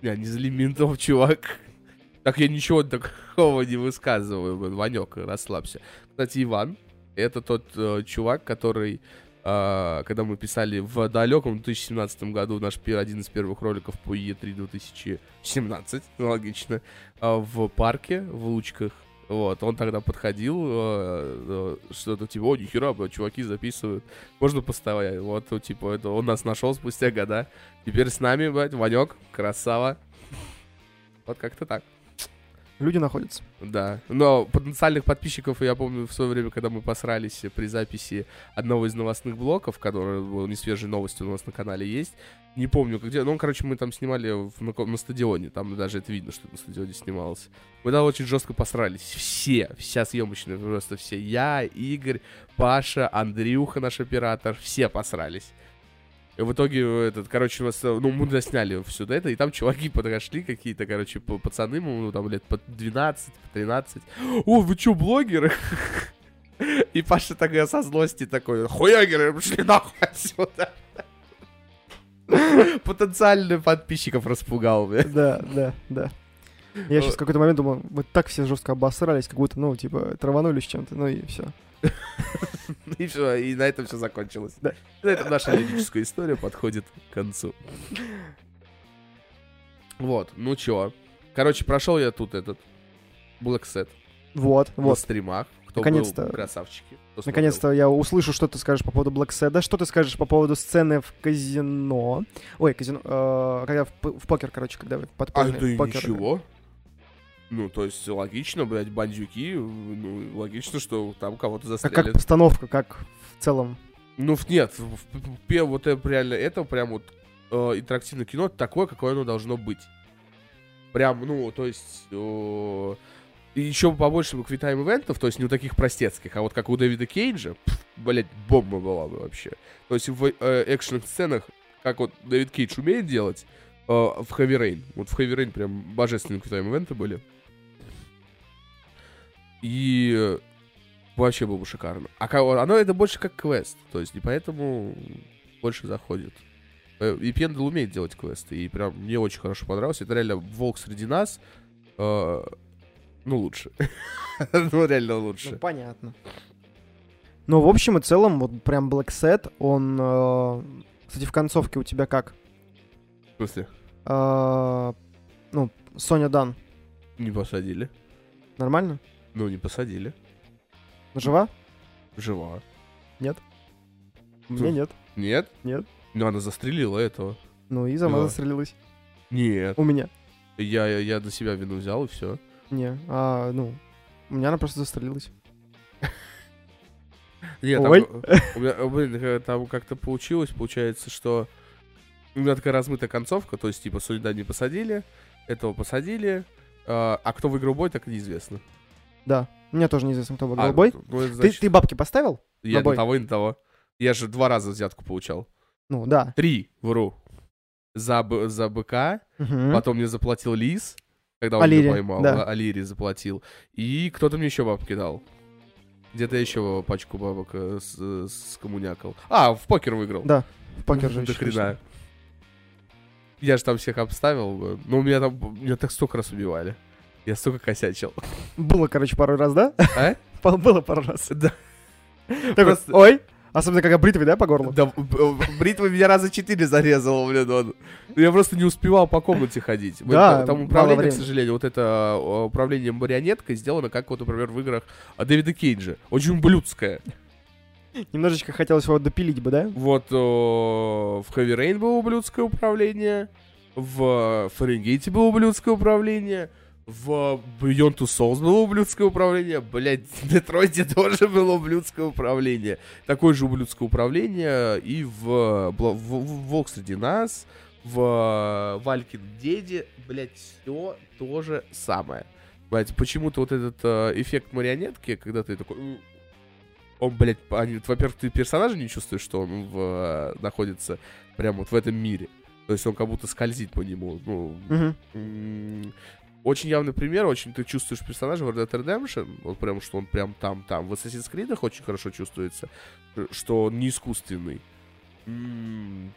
Я не зли ментов, чувак. Так я ничего такого не высказываю, Ванек, расслабься. Кстати, Иван, это тот э, чувак, который, э, когда мы писали в далеком 2017 году наш один из первых роликов по Е3 2017, ну, логично, а, в парке, в Лучках. Вот, он тогда подходил, э, э, что-то типа, о, нихера, чуваки записывают, можно поставить. Вот, типа, это он нас нашел спустя года. Теперь с нами, блядь, Ванек, красава. [laughs] Вот как-то так. Люди находятся. Да, но потенциальных подписчиков, я помню, в свое время, когда мы посрались при записи одного из новостных блоков, который был не свежей новостью у нас на канале есть, не помню где, ну, короче, мы там снимали в- на, на стадионе, там даже это видно, что на стадионе снималось. Мы там очень жестко посрались, все, вся съемочная, просто все, я, Игорь, Паша, Андрюха, наш оператор, все посрались. И в итоге, э, этот, короче, вас, ну, мы досняли все это, и там чуваки подошли какие-то, короче, пацаны, ну, там лет по 12, по 13. О, вы чё, блогеры? [laughs] И Паша тогда со злости такой, хуягеры, пошли нахуй отсюда. [laughs] Потенциально подписчиков распугал, бля. Да, да, да. Я сейчас в какой-то момент думал, вот так все жестко обосрались, как будто, ну, типа, траванулись чем-то, ну и все. [laughs] И все, и на этом все закончилось. Да. На этом наша лирическая история подходит к концу. Вот, ну чё. Короче, прошел я тут этот Black Set Вот, на вот. стримах. Кто Наконец-то. был, красавчики. Наконец-то я услышу, что ты скажешь по поводу Black Sad. Что ты скажешь по поводу сцены в казино? Ой, казино, э, когда в, в покер, короче, когда вы А, подпольный да и покер. ничего. Ну, то есть логично, блядь, бандюки, ну, логично, что там кого-то А застрелят. как постановка, как в целом? Ну, нет, в- в- в- вот это реально, это прям вот э, интерактивное кино такое, какое оно должно быть. Прям, ну, то есть... э, и еще побольше квитайм ивентов, то есть не у таких простецких, а вот как у Дэвида Кейджа, пф, блядь, бомба была бы вообще. То есть в э, экшн-сценах, как вот Дэвид Кейдж умеет делать, э, в Heavy Rain. Вот в Heavy Rain прям божественные квитайм-ивенты были. И вообще было бы шикарно. А оно это больше как квест. То есть, и поэтому больше заходит. Э, И Пендл умеет делать квесты. И прям мне очень хорошо понравилось. Это реально волк среди нас. э, ну, лучше. [laughs] Ну, реально Ну, лучше. понятно. Ну, в общем и целом, вот прям Black Set, он... э, Кстати, в концовке у тебя как? В смысле? Э, Ну, Соня Дан. Не посадили. Нормально? Ну, не посадили. Жива? Жива. Меня Слушай. нет. Нет? Нет. Ну, она застрелила этого. Ну и сама Да. застрелилась. Нет. У меня. Я, я, я на себя вину взял, и все. Не, а, ну, у меня она просто застрелилась. Нет, Ой. там, у меня, э, блин, э, там как-то получилось, получается, что у меня такая размытая концовка, то есть, типа, Солида не посадили, этого посадили, а, а кто выиграл бой, так неизвестно. Да. Мне тоже неизвестно, кто А, выиграл бой. ну, Ты, значит, ты бабки поставил? я на бой? на того и на того. Я же два раза взятку получал. Ну, да. Три, вру. За, б- за быка, Мгм. потом мне заплатил Лис, когда он Алири, меня поймал, да. а- Алири заплатил. И кто-то мне еще бабки дал. Где-то еще пачку бабок э, с, э, скоммунякал. А, в покер выиграл. Да, в покер [laughs] же До еще хрена. Я же там всех обставил. бы. Ну, у меня там... Меня так столько раз убивали. Я столько косячил. Было, короче, пару раз, да? А? [laughs] Было пару раз. Да. Такой, ой, особенно когда бритвой, да, по горлу? Да, б- б- бритва меня раза четыре зарезала, блин. он. Я просто не успевал по комнате ходить. Вот Да, Там управление, к сожалению, вот это э, управление марионеткой сделано, как вот, например, в играх а, Дэвида Кейджа. Очень блюдское. Немножечко хотелось его допилить бы, да? Вот э, в Heavy Rain было ублюдское управление, в Фаренгейте было ублюдское управление, в Beyond Two Souls было ублюдское управление, блять, [laughs] в Детройте тоже было ублюдское управление. Такое же ублюдское управление и в, в, в Волк среди нас, в Валькин Деде, блять, все то же самое. Блять, почему-то вот этот э, эффект марионетки, когда ты такой... «М, Он, блядь, они- во-первых, ты персонажа не чувствуешь, что он в, э, находится прямо вот в этом мире. То есть он как будто скользит по нему. Ну, Мгм. Очень явный пример, очень ты чувствуешь персонажа в Red Dead Redemption, вот прям, что он прям там-там. В Assassin's Creed очень хорошо чувствуется, э, что он не искусственный. М,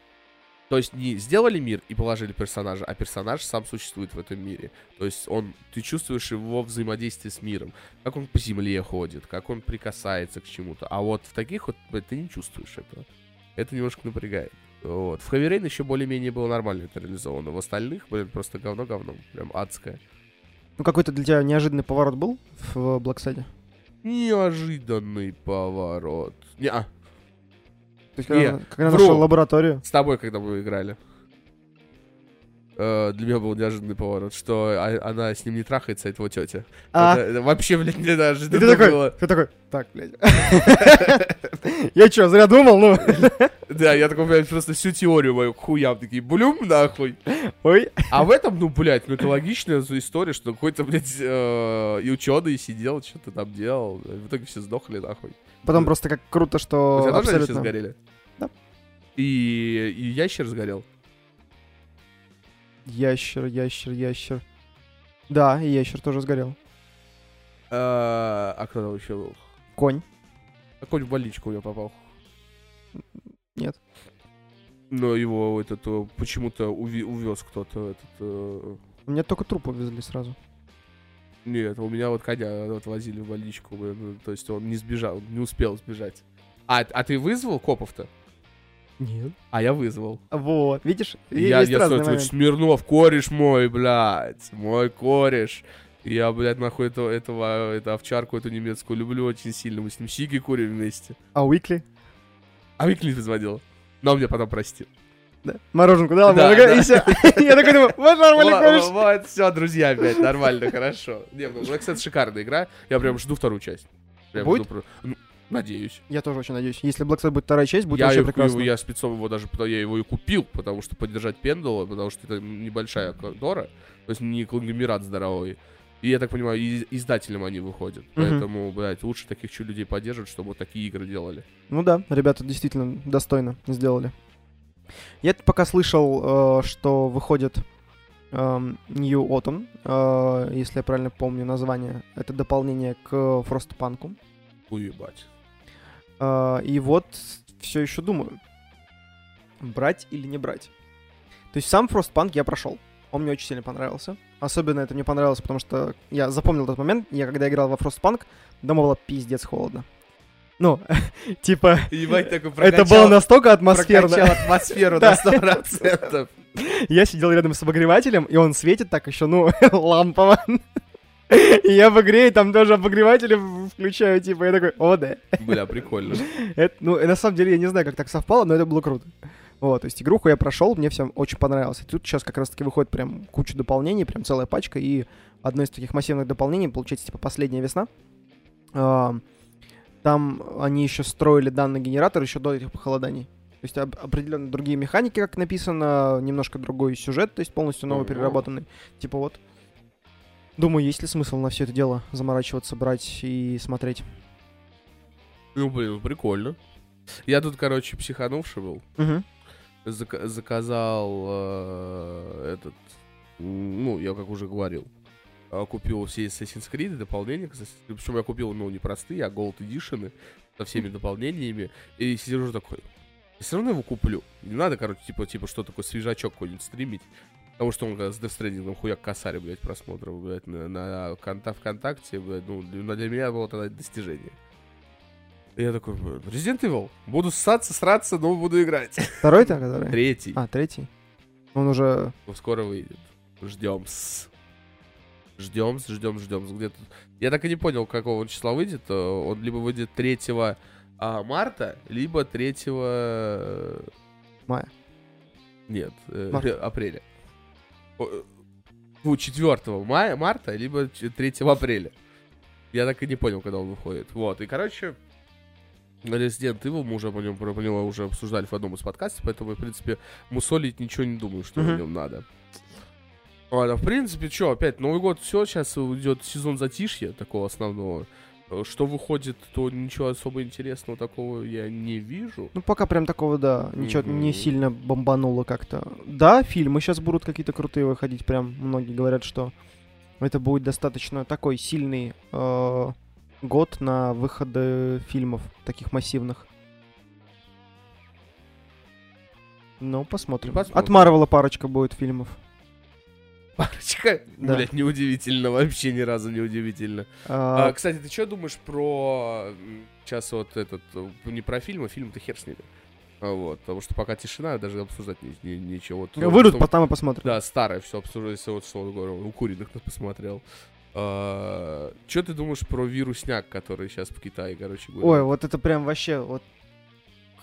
То есть не сделали мир и положили персонажа, а персонаж сам существует в этом мире. То есть он, ты чувствуешь его взаимодействие с миром, как он по земле ходит, как он прикасается к чему-то. А вот в таких вот блядь, ты не чувствуешь этого. Это немножко напрягает. Вот. В Heavy Rain еще более-менее было нормально это реализовано. В остальных, блин, просто говно-говно. Прям адское. Ну, какой-то для тебя неожиданный поворот был в Блэксайде? Неожиданный поворот. Не, а, То есть, Не, когда, когда вру. нашел лабораторию? с тобой, когда мы играли. Э, для меня был неожиданный поворот, что а- она с ним не трахается, это его тетя. А, Это, это вообще, блядь, неожиданно ты такой, было. ты такой, так, блядь. [laughs] Я что, зря думал, ну? [laughs] Да, я такой, блядь, просто всю теорию мою хуям такие, блюм, нахуй. Ой, А в этом, ну, блядь, ну это логичная история, что какой-то, блядь, э, и ученый сидел, что-то там делал. В итоге все сдохли, нахуй. потом просто как круто, У что тебя тоже все сгорели? Да. И, и ящер сгорел. Ящер, ящер, ящер. Да, и ящер тоже сгорел. А, а кто там еще был? Конь. Какой в больничку у него попал? Нет. Но его этот э, почему-то увез кто-то. Этот, э, меня только труп увезли сразу. Нет, у меня вот коня вот возили в больничку. ну, То есть он не сбежал, не успел сбежать. А, а ты вызвал копов-то? Нет. А я вызвал. Вот, видишь? Я, есть я слышал, моменты. Смирнов, кореш мой, блядь, мой кореш. Я, блядь, нахуй этого, этого, эту овчарку, эту немецкую люблю очень сильно. Мы с ним сиги курим вместе. А Уикли? А Викли звонил. Но он меня потом простил. Да. Мороженку дал, Да, да. и всё. [laughs] Я такой думаю, вот нормальный кореш. Вот, все, друзья, опять нормально, хорошо. Не, ну, кстати, шикарная игра. Я прям жду вторую часть. Будет? Надеюсь. Я тоже очень надеюсь. Если Black Side будет вторая часть, будет я, вообще прекрасно. я спецом его даже, я его и купил, потому что поддержать Пендула, потому что это небольшая контора, то есть не конгломерат здоровый. И я так понимаю, и издателям они выходят. Мгм. Поэтому, блядь, лучше таких чуть людей поддерживать, чтобы вот такие игры делали. Ну да, ребята действительно достойно сделали. Я пока слышал, э, что выходит эм, New Autumn, э, если я правильно помню название. Это дополнение к Frostpunk. Уебать. Э, и вот все еще думаю, брать или не брать. То есть сам Frostpunk я прошел. Он мне очень сильно понравился. Особенно это мне понравилось, потому что я запомнил тот момент, я когда играл во Frostpunk, дома было пиздец холодно. Ну, [laughs] типа, Ебать, такой [laughs] это было настолько атмосферно. прокачал атмосферу [laughs] на 100%. Я сидел рядом с обогревателем, и он светит так еще, ну, лампово. Я в игре, и там тоже обогреватели включаю, типа, я такой, о, да. Бля, прикольно. [laughs] Это, ну, на самом деле, я не знаю, как так совпало, но это было круто. Вот, то есть игруху я прошел, мне всем очень понравилось. И тут сейчас как раз-таки выходит прям куча дополнений, прям целая пачка, и одно из таких массивных дополнений, получается, типа, последняя весна. Там они еще строили данный генератор еще до этих похолоданий. То есть об- определенно другие механики, как написано, немножко другой сюжет, то есть полностью новый переработанный. Типа вот. Думаю, есть ли смысл на все это дело заморачиваться, брать и смотреть. Ну, блин, ну, прикольно. Я тут, короче, психанувший был. Угу. Зак- заказал э, этот, ну, я как уже говорил, э, купил все Assassin's Creed дополнения. Причем я купил, ну, не простые, а Gold Edition со всеми дополнениями. И сижу такой, я все равно его куплю. Не надо, короче, типа, типа, что такое свежачок какой-нибудь стримить. Потому что он с Death Stranding хуяк косарь, блядь, просмотров, блядь, на, на конта ВКонтакте, блядь, ну, для для меня было тогда достижение. И я такой, Resident Evil, буду ссаться, сраться, но буду играть. [laughs] Второй-то, который? Третий. А, третий. Он уже... Скоро выйдет. Ждем. Ждем, ждем, ждем. Где-то. Я так и не понял, какого он числа выйдет. Э, Он либо выйдет 3 а, марта, либо 3 э, Мая. Нет, э, Марта. апреля. О, э, 4 мая, марта, либо ч- 3 апреля. Я так и не понял, когда он выходит. Вот, и, короче, Resident Evil, мы уже по про него уже обсуждали в одном из подкастов, поэтому, в принципе, мусолить ничего не думаю, что Мгм. в нем надо. Ладно, в принципе, что, опять Новый год, все, сейчас идет сезон затишья такого основного. Э, Что выходит, то ничего особо интересного такого я не вижу. Ну, пока прям такого, да, ничего не Мгм. сильно бомбануло как-то. Да, фильмы сейчас будут какие-то крутые выходить, прям многие говорят, что это будет достаточно такой сильный э, год на выходы фильмов, таких массивных. Ну, посмотрим. Посмотрим. От Марвела парочка будет фильмов. Парочка. Да. Блять, неудивительно, вообще ни разу не удивительно. А, А, кстати, ты что думаешь про сейчас вот этот, э, не про фильм, а фильм-то хер с ними. А, вот, потому что пока тишина, даже обсуждать ни- ни- ничего. Вот, э, Выйдут, потом и посмотрим. Да, старое все обсуждается, вот что говорю, у куриных посмотрел. что ты думаешь про вирусняк, который сейчас в Китае, короче, говоря? Ой, вот это прям вообще вот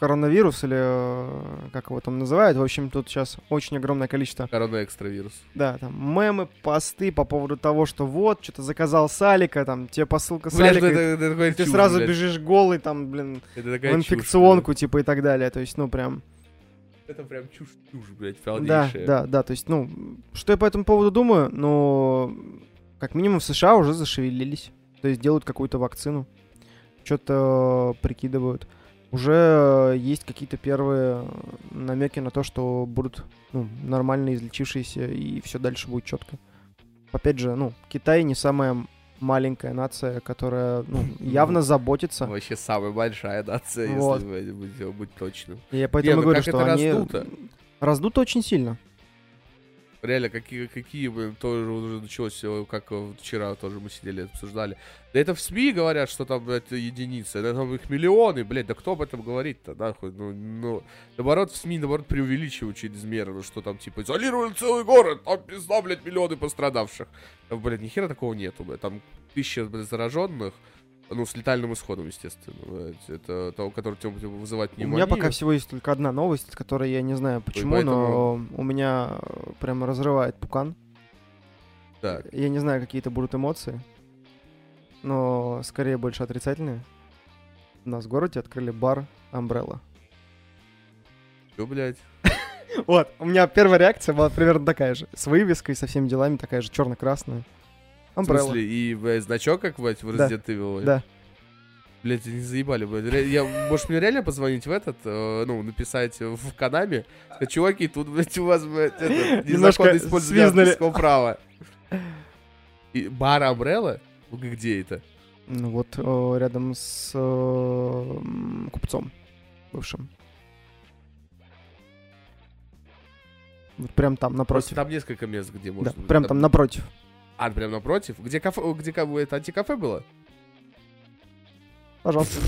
коронавирус или э, как его там называют. В общем, тут сейчас очень огромное количество Корона экстравирус. Да, там мемы, посты по поводу того, что вот, что-то заказал Салика, там, тебе посылка Салика, это- и это такая ты чушь, сразу блядь. бежишь голый, там, блин, Это в такая чушь, инфекционку, типа, и так далее. То есть, ну, прям, блядь. Это прям чушь-чушь, блядь, да, полнейшая. да, да, то есть, ну, что я по этому поводу думаю, ну, как минимум в США уже зашевелились, то есть делают какую-то вакцину, что-то прикидывают. Уже есть какие-то первые намеки на то, что будут ну, нормально излечившиеся и все дальше будет четко. Опять же, ну, Китай не самая маленькая нация, которая ну, [laughs] явно заботится. Вообще самая большая нация, Вот. если быть, быть, точным. Я поэтому Не, ну говорю, что они раздуто? раздуто очень сильно. Реально, какие, какие, блин, тоже уже началось, как вчера тоже мы сидели, обсуждали. Да это в СМИ говорят, что там это единицы, да там их миллионы, блядь, да кто об этом говорит-то, нахуй, ну, ну, наоборот, в СМИ, наоборот, преувеличивают чрезмерно, что там, типа, изолировали целый город, там, пизда, блядь, миллионы пострадавших. Да, блядь, ни хера такого нету, блядь, там тысяча, блядь, зараженных, ну, с летальным исходом, естественно, блядь, это то, который типа, вызывает У пневмонию. меня пока всего есть только одна новость, от которой я не знаю почему, поэтому- но у меня э, прям разрывает пукан. Так, Я не знаю, какие это будут эмоции, но скорее больше отрицательные. У нас в городе открыли бар Umbrella. что, блядь? [laughs] Вот, у меня первая реакция была примерно такая же. С вывеской, со всеми делами, такая же черно-красная. В Umbrella. смысле, и, блядь, значок, как, блядь, в Да. Resident Evil? Да. Блять, не заебали. Ре- Я, может, мне реально позвонить в этот, э, ну, написать в Канаме, чуваки, тут, блядь, у вас, блядь, это, [laughs] незаконно использование авторского права. [laughs] И бар Umbrella? Где это? Ну вот э, рядом с э, купцом бывшим. Вот прям там, Просто напротив. там несколько мест, где Да, можно... прям там напротив. А, прям напротив? Где кафе, где ка- это антикафе было? Пожалуйста.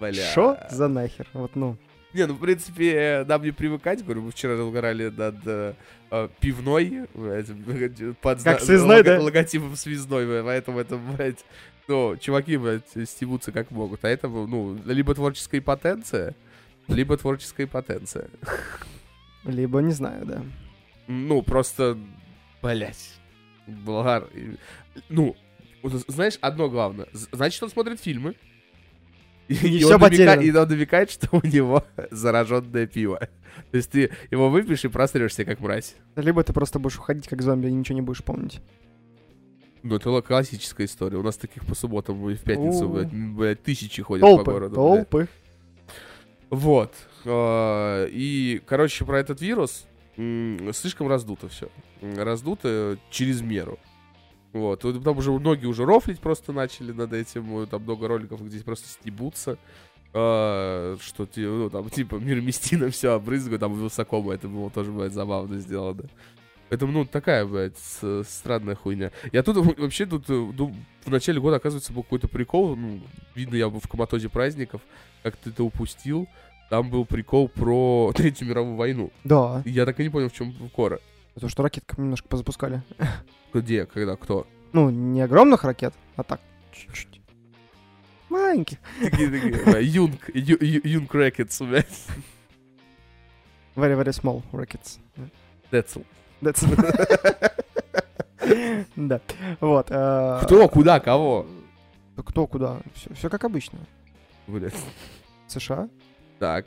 Бля. Что за нахер? Вот, ну. Не, ну, в принципе, э, нам не привыкать, говорю, мы вчера угорали над э, э, пивной, [laughs] под Как связной, лого- да? логотипом связной, поэтому это, блядь, ну, чуваки, блядь, стебутся как могут, а это, ну, либо творческая потенция, либо творческая потенция. Либо не знаю, да. Ну, просто, блядь, Болгар, ну, знаешь, одно главное, значит, он смотрит фильмы, и, и он намека- потеряно. и он намекает, что у него [laughs] зараженное пиво. То есть ты его выпьешь и просрешься, как мразь. Либо ты просто будешь уходить как зомби и ничего не будешь помнить. Ну, это ла- классическая история. У нас таких по субботам и в пятницу, блядь, блядь, тысячи ходят по Толпы, городу. блядь. толпы. Вот. А, И, короче, про этот вирус слишком раздуто все. Раздуто через меру. Вот. Там уже многие уже рофлить просто начали над этим. Там много роликов, где просто стебутся. А, что ну, там, [laughs] типа, мирмистином все обрызгают, там высоком это было тоже, блядь, забавно сделано. Поэтому, ну, такая, блядь, странная хуйня. Я тут [laughs] вообще тут э, ду- в начале года, оказывается, был какой-то прикол. Ну, видно, я был в коматозе праздников, как ты это упустил. Там был прикол про [laughs] Третью мировую войну. Да. И Я так и не понял, в чем кора. Потому что ракетками немножко позапускали. [laughs] Где, когда, кто? Ну, не огромных ракет, а так, чуть-чуть. Маленьких. [laughs] Юнг, Юнг Рэкетс, блядь. Very, very small rockets. Децл. That's... Да. Вот. э, Кто, куда, кого? Кто, куда? Все как обычно. Блядь. США. Так.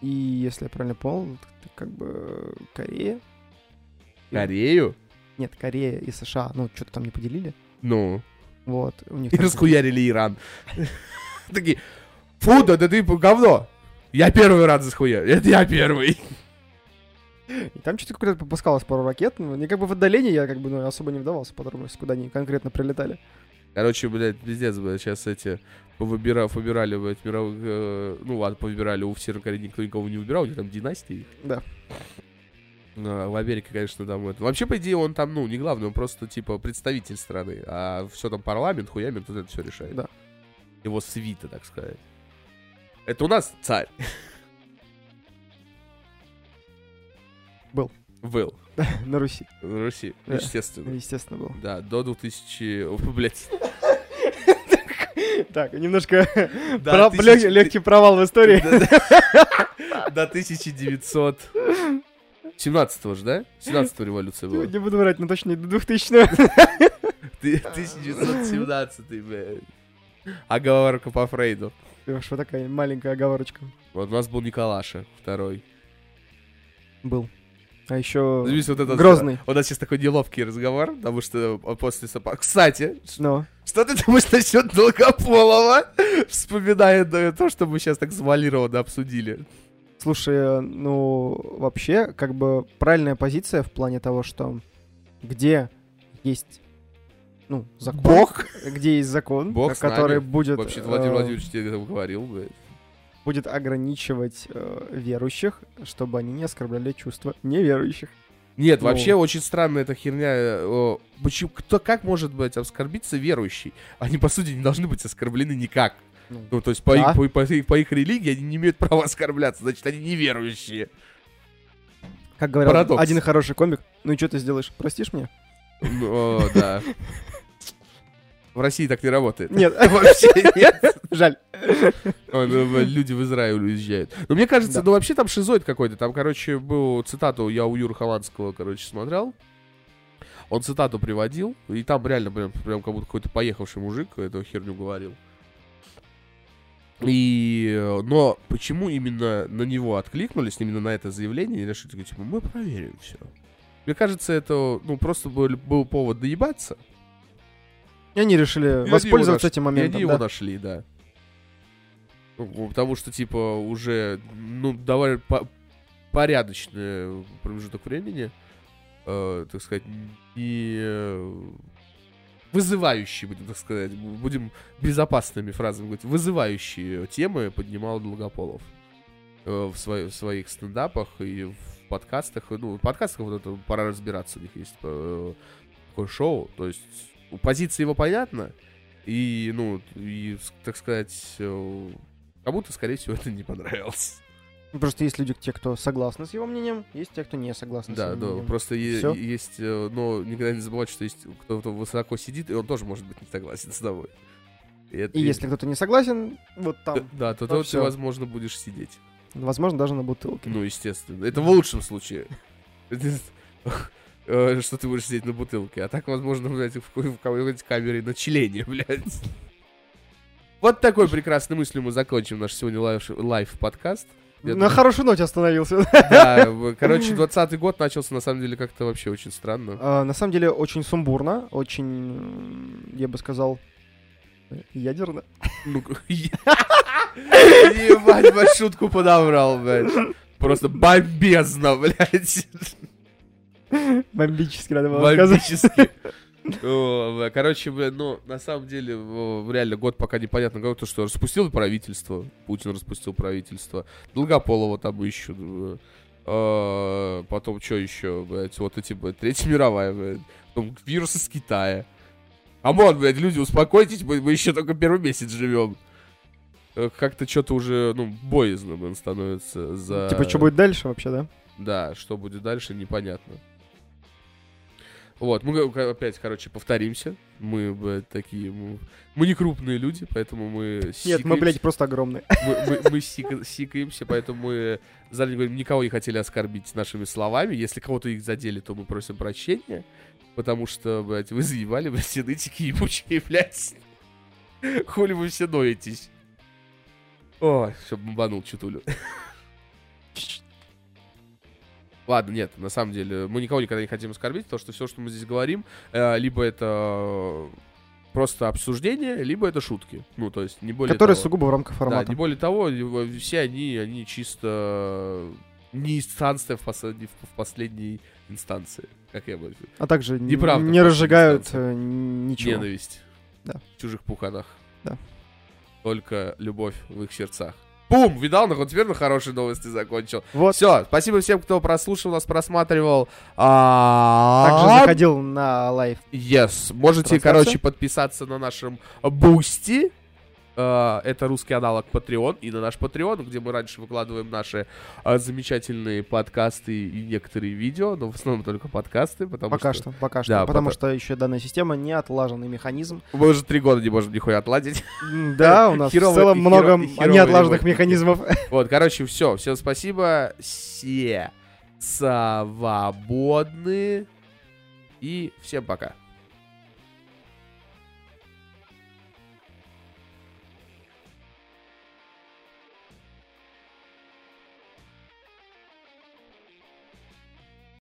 И, если я правильно понял, это как бы Корея. Корею? Нет, Корея и США. Ну, что-то там не поделили. Ну. Вот. У них И там- расхуярили Иран. [laughs] Такие, фу, да, ты говно. Я первый рад захуя. Это я первый. И там что-то какое-то попускалось пару ракет. Ну, не как бы в отдалении я как бы ну, особо не вдавался подробности, куда они конкретно прилетали. Короче, блядь, пиздец, блядь, сейчас эти повыбира, выбирали, блядь, мировых, э, ну ладно, повыбирали, у Северной Кореи никто никого не выбирал, у них там династии. Да. А, в Америке, конечно, там это. Вообще, по идее, он там, ну, не главный, он просто, типа, представитель страны, а все там парламент, хуями, тут это все решает. Да. Его свита, так сказать. Это у нас царь. Был. Был. [laughs] На Руси. На Руси, Да. естественно. Естественно, был. Да, до 2000... О, Блядь. [laughs] Так, немножко [laughs] Да, прав- тысяч- лег- легкий провал в истории. До 1900... 17 же, да? 17 революция была. Не буду врать, но точно не до 2000 Ты- 1917, блядь. Оговорка по Фрейду. Что такая маленькая оговорочка. Вот у нас был Николаша второй. Был. А еще Видишь, вот это Грозный. У нас сейчас такой неловкий разговор, потому что после сапа... Кстати, Но что ты думаешь насчет Долгополова? [laughs] Вспоминая то, что мы сейчас так завуалированно обсудили. Слушай, э, ну, вообще, как бы правильная позиция в плане того, что где есть, ну, закон. Бог. Где есть закон, Бог э, который будет, Вообще, Владимир э, Владимирович тебе говорил, блядь. Будет ограничивать э, верующих, чтобы они не оскорбляли чувства неверующих. Нет, Ну. вообще очень странная эта херня. э, Почему, кто, как может быть оскорбиться верующий? Они, по сути, не должны быть оскорблены никак. Ну, Ну, то есть по, Да. их, по, по их- по их религии они не имеют [laughs] права оскорбляться, значит, они неверующие. как говорил Парадокс. один хороший комик, ну и что ты сделаешь? Простишь мне? Ну, о, да. [laughs] В России так не работает. Нет, [laughs] Вообще нет. жаль. Ой, ну, Люди в Израиль уезжают. Но мне кажется, Да. ну вообще там шизоид какой-то. Там, короче, был цитату, я у Юры Хованского, короче, смотрел. Он цитату приводил, и там реально прям, прям как будто какой-то поехавший мужик эту херню говорил. И, но почему именно на него откликнулись, именно на это заявление, и решили, типа, мы проверим все. Мне кажется, это, ну, просто был, был повод доебаться. И они решили И воспользоваться этим его моментом. И они его да. нашли, да. Потому что, типа, уже, ну, довольно по- порядочный промежуток времени, э, так сказать, не э, вызывающие, будем так сказать, бу- будем безопасными фразами говорить, вызывающие темы поднимал Долгополов э, в, свои- в своих стендапах и в подкастах. Ну, в подкастах вот это пора разбираться, у них есть э, такое шоу, то есть позиция его понятна, и, ну, и, с- так сказать, э, кому-то, скорее всего, [laughs] это не понравилось. Просто есть люди, те, кто согласны с его мнением, есть те, кто не согласны с Да, его да, мнением. просто е- Всё? есть, э, но никогда не забывать, что есть кто-то высоко сидит, и он тоже может быть не согласен [laughs] с тобой. это- И если кто-то не согласен, вот Да, там, да, то, то ты, возможно, будешь сидеть. возможно, даже на бутылке. Ну, естественно. Это в лучшем случае. [laughs] Э, Что ты будешь сидеть на бутылке. А так, возможно, блядь, в в какой-нибудь камере на члене, [laughs] блядь. Вот такой прекрасной мыслью мы закончим наш сегодня live- live-подкаст. Я на думаю- хорошей ноте остановился. [laughs] Да, короче, 20 год начался, на самом деле, как-то вообще очень странно. А, На самом деле, очень сумбурно, очень, я бы сказал, ядерно. Ну, [laughs] ебать, шутку подобрал, блядь. Просто бомбезно, блядь. Бомбически надо было сказать. Короче, ну, на самом деле, реально, год пока непонятно, как то, что распустил правительство, Путин распустил правительство, Долгополова там ищут, э, потом что еще, блядь, вот эти, блядь, Третья мировая, блядь, потом вирус из Китая. Амон, блядь, люди, успокойтесь, мы, мы еще только первый месяц живем. Э, Как-то что-то уже, ну, боязно, блин, становится за... Типа, что будет дальше вообще, да? Да, что будет дальше, непонятно. Вот, мы опять, короче, повторимся. Мы, блядь, такие... Мы, мы не крупные люди, поэтому мы... Нет, мы, блядь, просто огромные. [laughs] Мы, мы- мы сика- сикаемся, поэтому мы заранее говорим, никого не хотели оскорбить нашими словами. Если кого-то их задели, то мы просим прощения. Потому что, блядь, вы заебали, блядь, все нытики ебучие, блядь. Хули вы все ноетесь. Ой, все, бомбанул чутулю. Ладно, нет, на самом деле, мы никого никогда не хотим оскорбить, потому что все, что мы здесь говорим, э, либо это просто обсуждение, либо это шутки. Ну, то есть, не более Которые того. сугубо в рамках Да, формата. не более того, все они, они чисто не инстанция в последней, в последней инстанции, как я бы А также Неправда, не разжигают э, ничего. Ненависть. Да. В чужих пуканах. Да. Только любовь в их сердцах. Бум! Видал, ну вот теперь на хорошие новости закончил. Вот. Все, спасибо всем, кто прослушал нас, просматривал. А, Также заходил на live. Yes. Можете, короче, подписаться на нашем Boosty. Э, Это русский аналог Patreon. И на наш Patreon, где мы раньше выкладываем наши э, замечательные подкасты и некоторые видео, но в основном только подкасты, потому Пока что... что, пока что. Да, потому что еще данная система не отлаженный механизм. Мы уже три года не можем нихуя отладить. Да, у нас в целом много неотлаженных механизмов. Вот, короче, все. Всем спасибо. Все свободны. И всем пока.